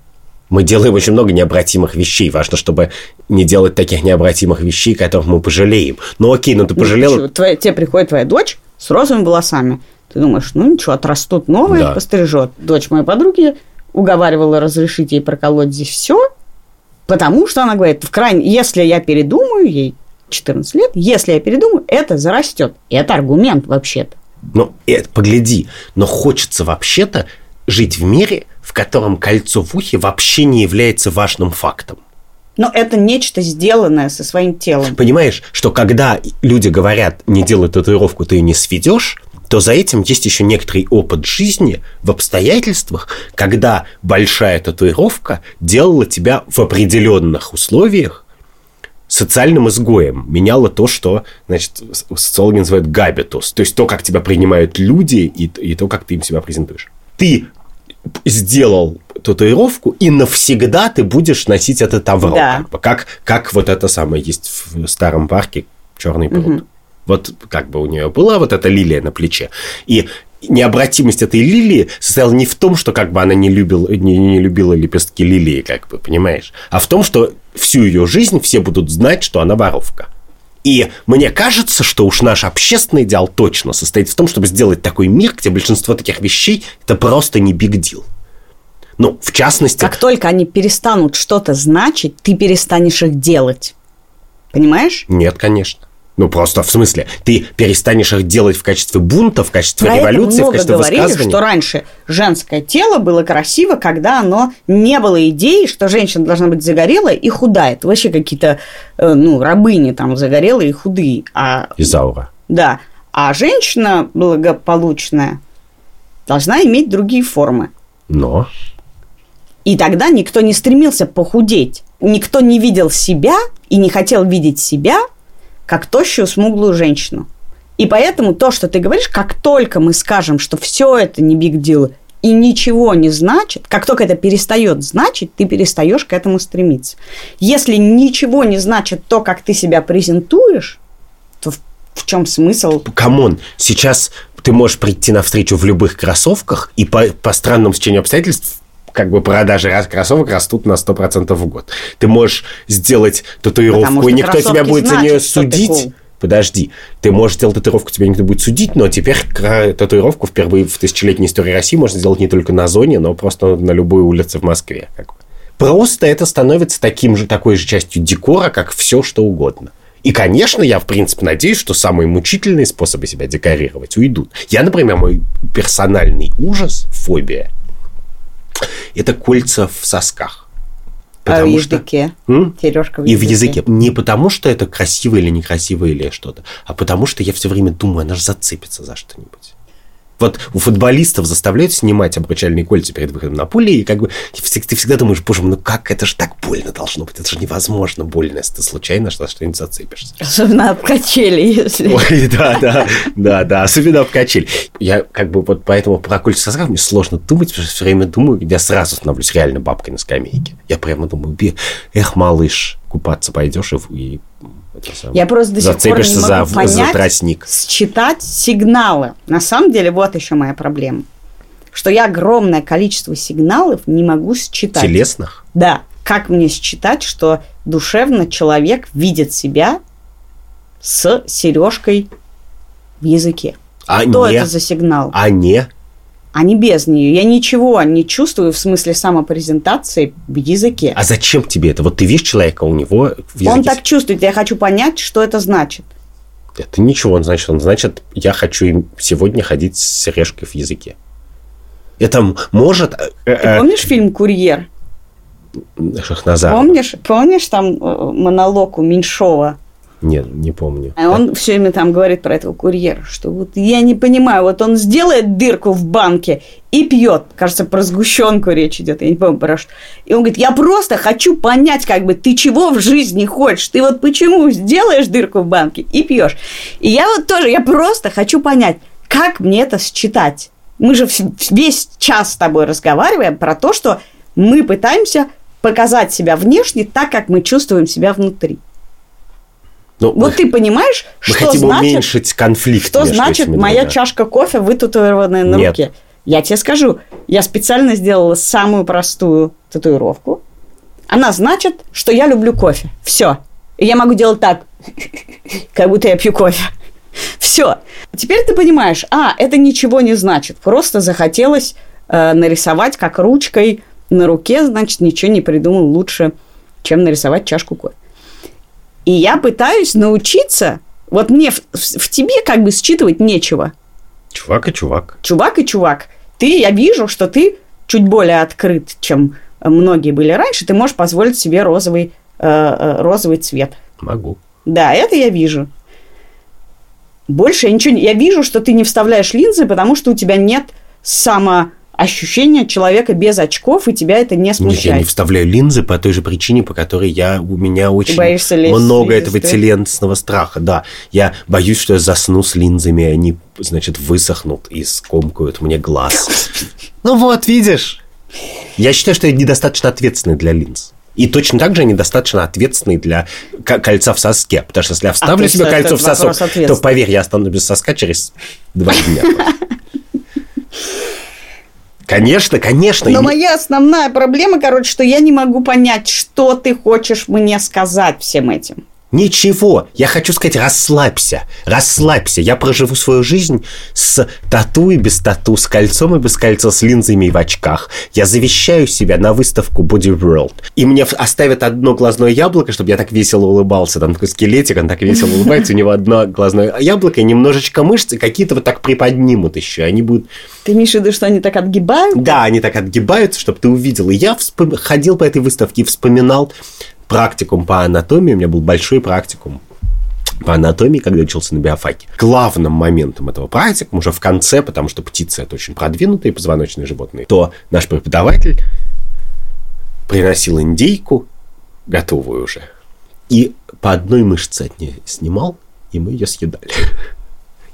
Мы делаем очень много необратимых вещей. Важно, чтобы не делать таких необратимых вещей, которых мы пожалеем. Ну окей, ну ты пожалел... Ну, твоя- тебе приходит твоя дочь с розовыми волосами. Ты думаешь, ну ничего, отрастут новые, Да. пострижет. Дочь моей подруги уговаривала разрешить ей проколоть здесь все, потому что она говорит, в крайне, если я передумаю, ей 14 лет, если я передумаю, это зарастет. И это аргумент вообще-то. Ну, это, погляди, но хочется вообще-то жить в мире, в котором кольцо в ухе вообще не является важным фактом. Но это нечто сделанное со своим телом. Понимаешь, что когда люди говорят, не делай татуировку, ты ее не сведешь, то за этим есть еще некоторый опыт жизни в обстоятельствах, когда большая татуировка делала тебя в определенных условиях социальным изгоем, меняла то, что, значит, социологи называют габитус, то есть то, как тебя принимают люди и, и то, как ты им себя презентуешь. Ты сделал татуировку, и навсегда ты будешь носить этот таврал. Да. Как, как, как вот это самое есть в старом парке черный пруд. Вот как бы у нее была вот эта лилия на плече. И необратимость этой лилии состояла не в том, что как бы она не любила, не, не любила лепестки лилии, как бы, понимаешь, а в том, что всю ее жизнь все будут знать, что она воровка. И мне кажется, что уж наш общественный идеал точно состоит в том, чтобы сделать такой мир, где большинство таких вещей это просто не биг дил. Ну, в частности... Как только они перестанут что-то значить, ты перестанешь их делать. Понимаешь? Нет, конечно. Ну, просто в смысле, ты перестанешь их делать в качестве бунта, в качестве Про революции, в качестве говорили, высказывания. что раньше женское тело было красиво, когда оно не было идеи, что женщина должна быть загорелая и худая. Это вообще какие-то, э, ну, рабыни там загорелые и худые. А, Изаура. Да. А женщина благополучная должна иметь другие формы. Но? И тогда никто не стремился похудеть. Никто не видел себя и не хотел видеть себя – как тощую, смуглую женщину. И поэтому то, что ты говоришь, как только мы скажем, что все это не big deal и ничего не значит, как только это перестает значить, ты перестаешь к этому стремиться. Если ничего не значит то, как ты себя презентуешь, то в, в чем смысл? Come on, сейчас ты можешь прийти на встречу в любых кроссовках, и по, по странному стечению обстоятельств как бы продажи кроссовок растут на 100% в год. Ты можешь сделать татуировку, и никто тебя будет значит, за нее судить. Подожди, ты можешь сделать татуировку, тебя никто будет судить, но теперь татуировку впервые в тысячелетней истории России можно сделать не только на зоне, но просто на любой улице в Москве. Как бы. Просто это становится таким же, такой же частью декора, как все, что угодно. И, конечно, я, в принципе, надеюсь, что самые мучительные способы себя декорировать уйдут. Я, например, мой персональный ужас, фобия – это кольца в сосках. Потому а в языке? М? Сережка в языке. И в языке. Не потому, что это красиво или некрасиво или что-то, а потому, что я все время думаю, она же зацепится за что-нибудь. Вот у футболистов заставляют снимать обручальные кольца перед выходом на поле, и как бы ты всегда думаешь, боже мой, ну как, это же так больно должно быть, это же невозможно больно, если ты случайно что-нибудь зацепишься. Особенно об качели, если... Ой, да, да, да, да, особенно об качели. Я как бы вот поэтому про кольца сосков мне сложно думать, потому что все время думаю, я сразу становлюсь реально бабкой на скамейке. Я прямо думаю, эх, малыш, купаться пойдешь и я просто до сих пор не могу за, понять, за тростник. считать сигналы. На самом деле, вот еще моя проблема. Что я огромное количество сигналов не могу считать. Телесных? Да. Как мне считать, что душевно человек видит себя с сережкой в языке? А что не, это за сигнал? А не а не без нее. Я ничего не чувствую в смысле самопрезентации в языке. А зачем тебе это? Вот ты видишь человека, у него в языке... Он так чувствует, я хочу понять, что это значит. Это ничего он значит. Он значит, я хочу сегодня ходить с сережкой в языке. Это может... Э, ты э, помнишь фильм «Курьер»? Шахназар. Помнишь, помнишь там э, монолог у Меньшова? Нет, не помню. А он все время там говорит про этого курьера, что вот я не понимаю, вот он сделает дырку в банке и пьет. Кажется, про сгущенку речь идет, я не помню про что. И он говорит, я просто хочу понять, как бы, ты чего в жизни хочешь? Ты вот почему сделаешь дырку в банке и пьешь? И я вот тоже, я просто хочу понять, как мне это считать? Мы же весь час с тобой разговариваем про то, что мы пытаемся показать себя внешне так, как мы чувствуем себя внутри. Ну, вот мы, ты понимаешь, мы что хотим значит, уменьшить конфликт. Что значит моя чашка кофе вытатуированная на Нет. руке? Я тебе скажу, я специально сделала самую простую татуировку. Она значит, что я люблю кофе. Все. И я могу делать так, как будто я пью кофе. Все. Теперь ты понимаешь, а, это ничего не значит. Просто захотелось э, нарисовать как ручкой на руке, значит, ничего не придумал лучше, чем нарисовать чашку кофе. И я пытаюсь научиться, вот мне в, в тебе как бы считывать нечего. Чувак и чувак. Чувак и чувак. Ты, я вижу, что ты чуть более открыт, чем многие были раньше. Ты можешь позволить себе розовый, э, э розовый цвет. Могу. Да, это я вижу. Больше я ничего не... Я вижу, что ты не вставляешь линзы, потому что у тебя нет само ощущение человека без очков, и тебя это не смущает. Нет, я не вставляю линзы по той же причине, по которой я, у меня очень много этого линзы, телесного страха. Да, я боюсь, что я засну с линзами, и они, значит, высохнут и скомкают мне глаз. Ну вот, видишь. Я считаю, что я недостаточно ответственный для линз. И точно так же недостаточно ответственный для кольца в соске. Потому что если я вставлю а себе кольцо в сосок, то, поверь, я останусь без соска через два дня. Конечно, конечно. Но и- моя основная проблема, короче, что я не могу понять, что ты хочешь мне сказать всем этим. Ничего, я хочу сказать, расслабься, расслабься. Я проживу свою жизнь с тату и без тату, с кольцом и без кольца, с линзами и в очках. Я завещаю себя на выставку Body World. И мне оставят одно глазное яблоко, чтобы я так весело улыбался. Там такой скелетик, он так весело улыбается, у него одно глазное яблоко и немножечко мышцы какие-то вот так приподнимут еще. Они будут Ты имеешь в виду, что они так отгибают? да, они так отгибаются, чтобы ты увидел. И я вспом- ходил по этой выставке и вспоминал практикум по анатомии. У меня был большой практикум по анатомии, когда учился на биофаке. Главным моментом этого практикума, уже в конце, потому что птицы это очень продвинутые позвоночные животные, то наш преподаватель приносил индейку, готовую уже, и по одной мышце от нее снимал, и мы ее съедали.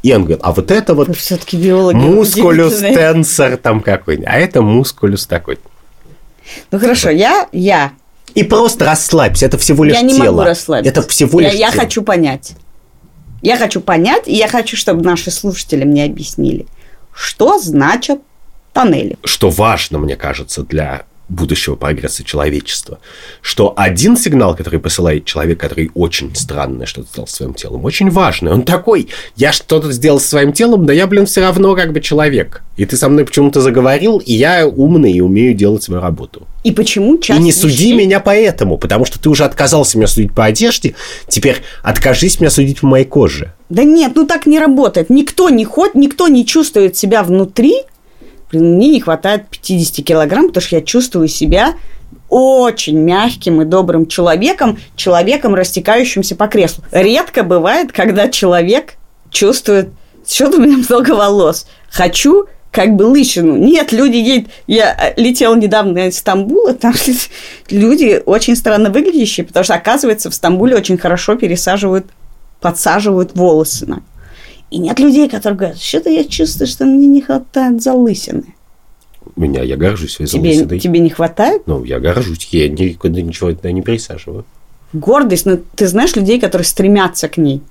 И он говорит, а вот это вот Вы все-таки биологи. мускулюс тенсор там какой-нибудь, а это мускулюс такой. Ну хорошо, я, я, И просто расслабься, это всего лишь я не тело. могу расслабиться. Это всего я, лишь я тело. хочу понять. Я хочу понять, и я хочу, чтобы наши слушатели мне объяснили, что значат тоннели. Что важно, мне кажется, для будущего прогресса человечества, что один сигнал, который посылает человек, который очень странное что-то сделал своим телом, очень важный. Он такой, я что-то сделал со своим телом, да я, блин, все равно как бы человек. И ты со мной почему-то заговорил, и я умный и умею делать свою работу. И почему часть и не суди вещей- меня поэтому, потому что ты уже отказался меня судить по одежде, теперь откажись меня судить по моей коже. Да нет, ну так не работает. Никто не ходит, никто не чувствует себя внутри. Мне не хватает 50 килограмм, потому что я чувствую себя очень мягким и добрым человеком, человеком, растекающимся по креслу. Редко бывает, когда человек чувствует, что у меня много волос. Хочу как бы лысину. Нет, люди едут... Я э, летела недавно из Стамбула, там люди очень странно выглядящие, потому что, оказывается, в Стамбуле очень хорошо пересаживают, подсаживают волосы. на. И нет людей, которые говорят, что-то я чувствую, что мне не хватает залысины. Меня, я горжусь своей Тебе, залысиной. тебе не хватает? Ну, я горжусь, я никуда ничего туда не пересаживаю. Гордость, но ты знаешь людей, которые стремятся к ней.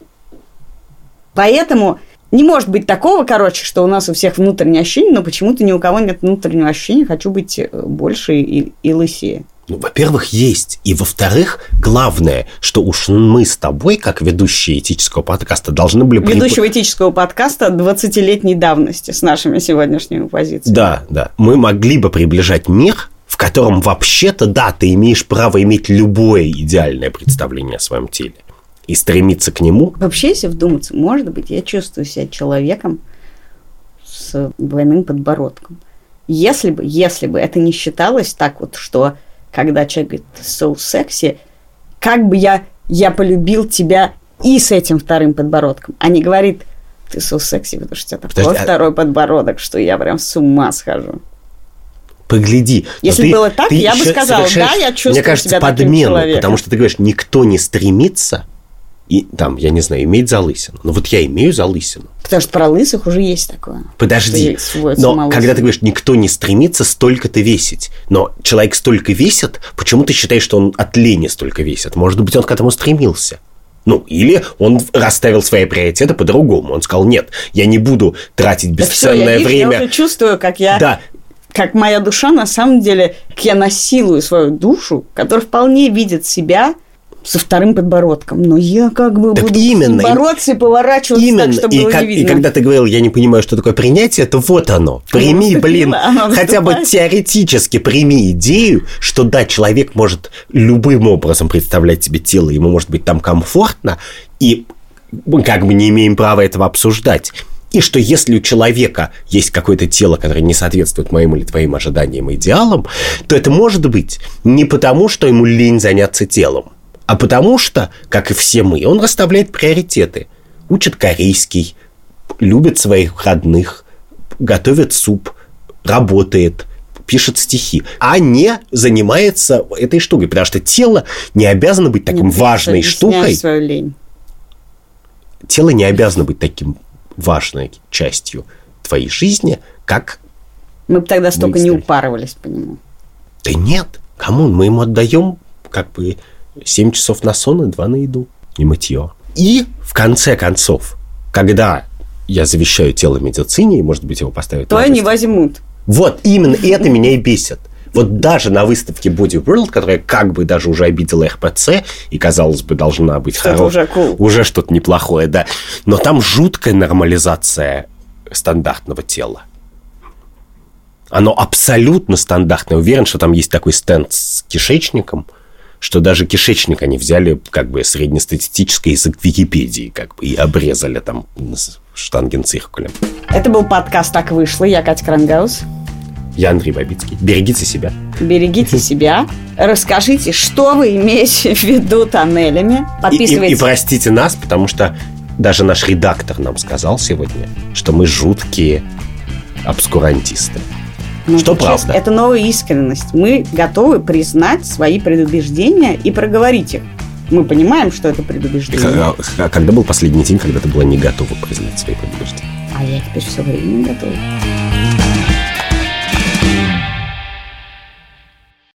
Поэтому не может быть такого, короче, что у нас у всех внутреннее ощущение, но почему-то ни у кого нет внутреннего ощущения, хочу быть э, больше и, и лысее. Ну, во-первых, есть. И во-вторых, главное, что уж мы с тобой, как ведущие этического подкаста, должны были... Ведущего этического подкаста 20-летней давности с нашими сегодняшними позициями. Да, да. Мы могли бы приближать мир, в котором вообще-то, да, ты имеешь право иметь любое идеальное представление о своем теле и стремиться к нему. Вообще, если вдуматься, может быть, я чувствую себя человеком с двойным подбородком. Если бы, если бы это не считалось так вот, что когда человек говорит «ты so sexy», как бы я, я полюбил тебя и с этим вторым подбородком, а не говорит «ты so sexy», потому что у тебя такой Подожди, а- второй подбородок, что я прям с ума схожу. Погляди. Если было так, я бы сказала, да, я чувствую Мне кажется, себя таким подмену, человеком. потому что ты говоришь, никто не стремится, и там, я не знаю, иметь залысину. Но вот я имею залысину. Потому что про лысых уже есть такое. Подожди, но когда ты говоришь, никто не стремится столько-то весить, но человек столько весит, почему ты считаешь, что он от лени столько весит? Может быть, он к этому стремился? Ну, или он расставил свои приоритеты по-другому. Он сказал, нет, я не буду тратить Так бесценное я, время. Я уже чувствую, как я Да, как моя душа, на самом деле, как я насилую свою душу, которая вполне видит себя со вторым подбородком. Но я как бы Так буду именно, и- бороться и поворачиваться Именно. так, чтобы и, было как- не и видно. когда ты говорил, я не понимаю, что такое принятие, то вот оно. Прими, блин, хотя бы теоретически прими идею, что да, человек может любым образом представлять себе тело, ему может быть там комфортно, и мы как бы не имеем права этого обсуждать. И что если у человека есть какое-то тело, которое не соответствует моим или твоим ожиданиям и идеалам, то это может быть не потому, что ему лень заняться телом, а потому что, как и все мы, он расставляет приоритеты. Учит корейский, любит своих родных, готовит суп, работает, пишет стихи, а не занимается этой штукой, потому что тело не обязано быть таким Нет, важной штукой. свою лень. Тело не обязано быть таким важной частью твоей жизни, как... Мы бы тогда столько не упарывались по нему. Да нет, кому мы ему отдаем как бы 7 часов на сон и 2 на еду и мытье. И в конце концов, когда я завещаю тело медицине, и, может быть, его поставят То они возьмут. Вот именно это меня и бесит. Вот даже на выставке Body World, которая как бы даже уже обидела РПЦ, и, казалось бы, должна быть Что-то хоро- уже cool. уже что-то неплохое, да. Но там жуткая нормализация стандартного тела. Оно абсолютно стандартное. Уверен, что там есть такой стенд с кишечником, что даже кишечник они взяли как бы среднестатистическое из Википедии, как бы, и обрезали там штангенциркулем. Это был подкаст «Так вышло». Я Катя Крангаус. Я Андрей Бабицкий. Берегите себя. Берегите себя. Расскажите, что вы имеете в виду тоннелями. И, и- Подписывайтесь. и простите нас, потому что даже наш редактор нам сказал сегодня, что мы жуткие обскурантисты. Ну, что это честно, правда. Это новая искренность. Мы готовы признать свои предубеждения и проговорить их. Мы понимаем, что это предубеждение. А- а Когда был последний день, когда ты была не готова признать свои предубеждения? А я теперь все время готова.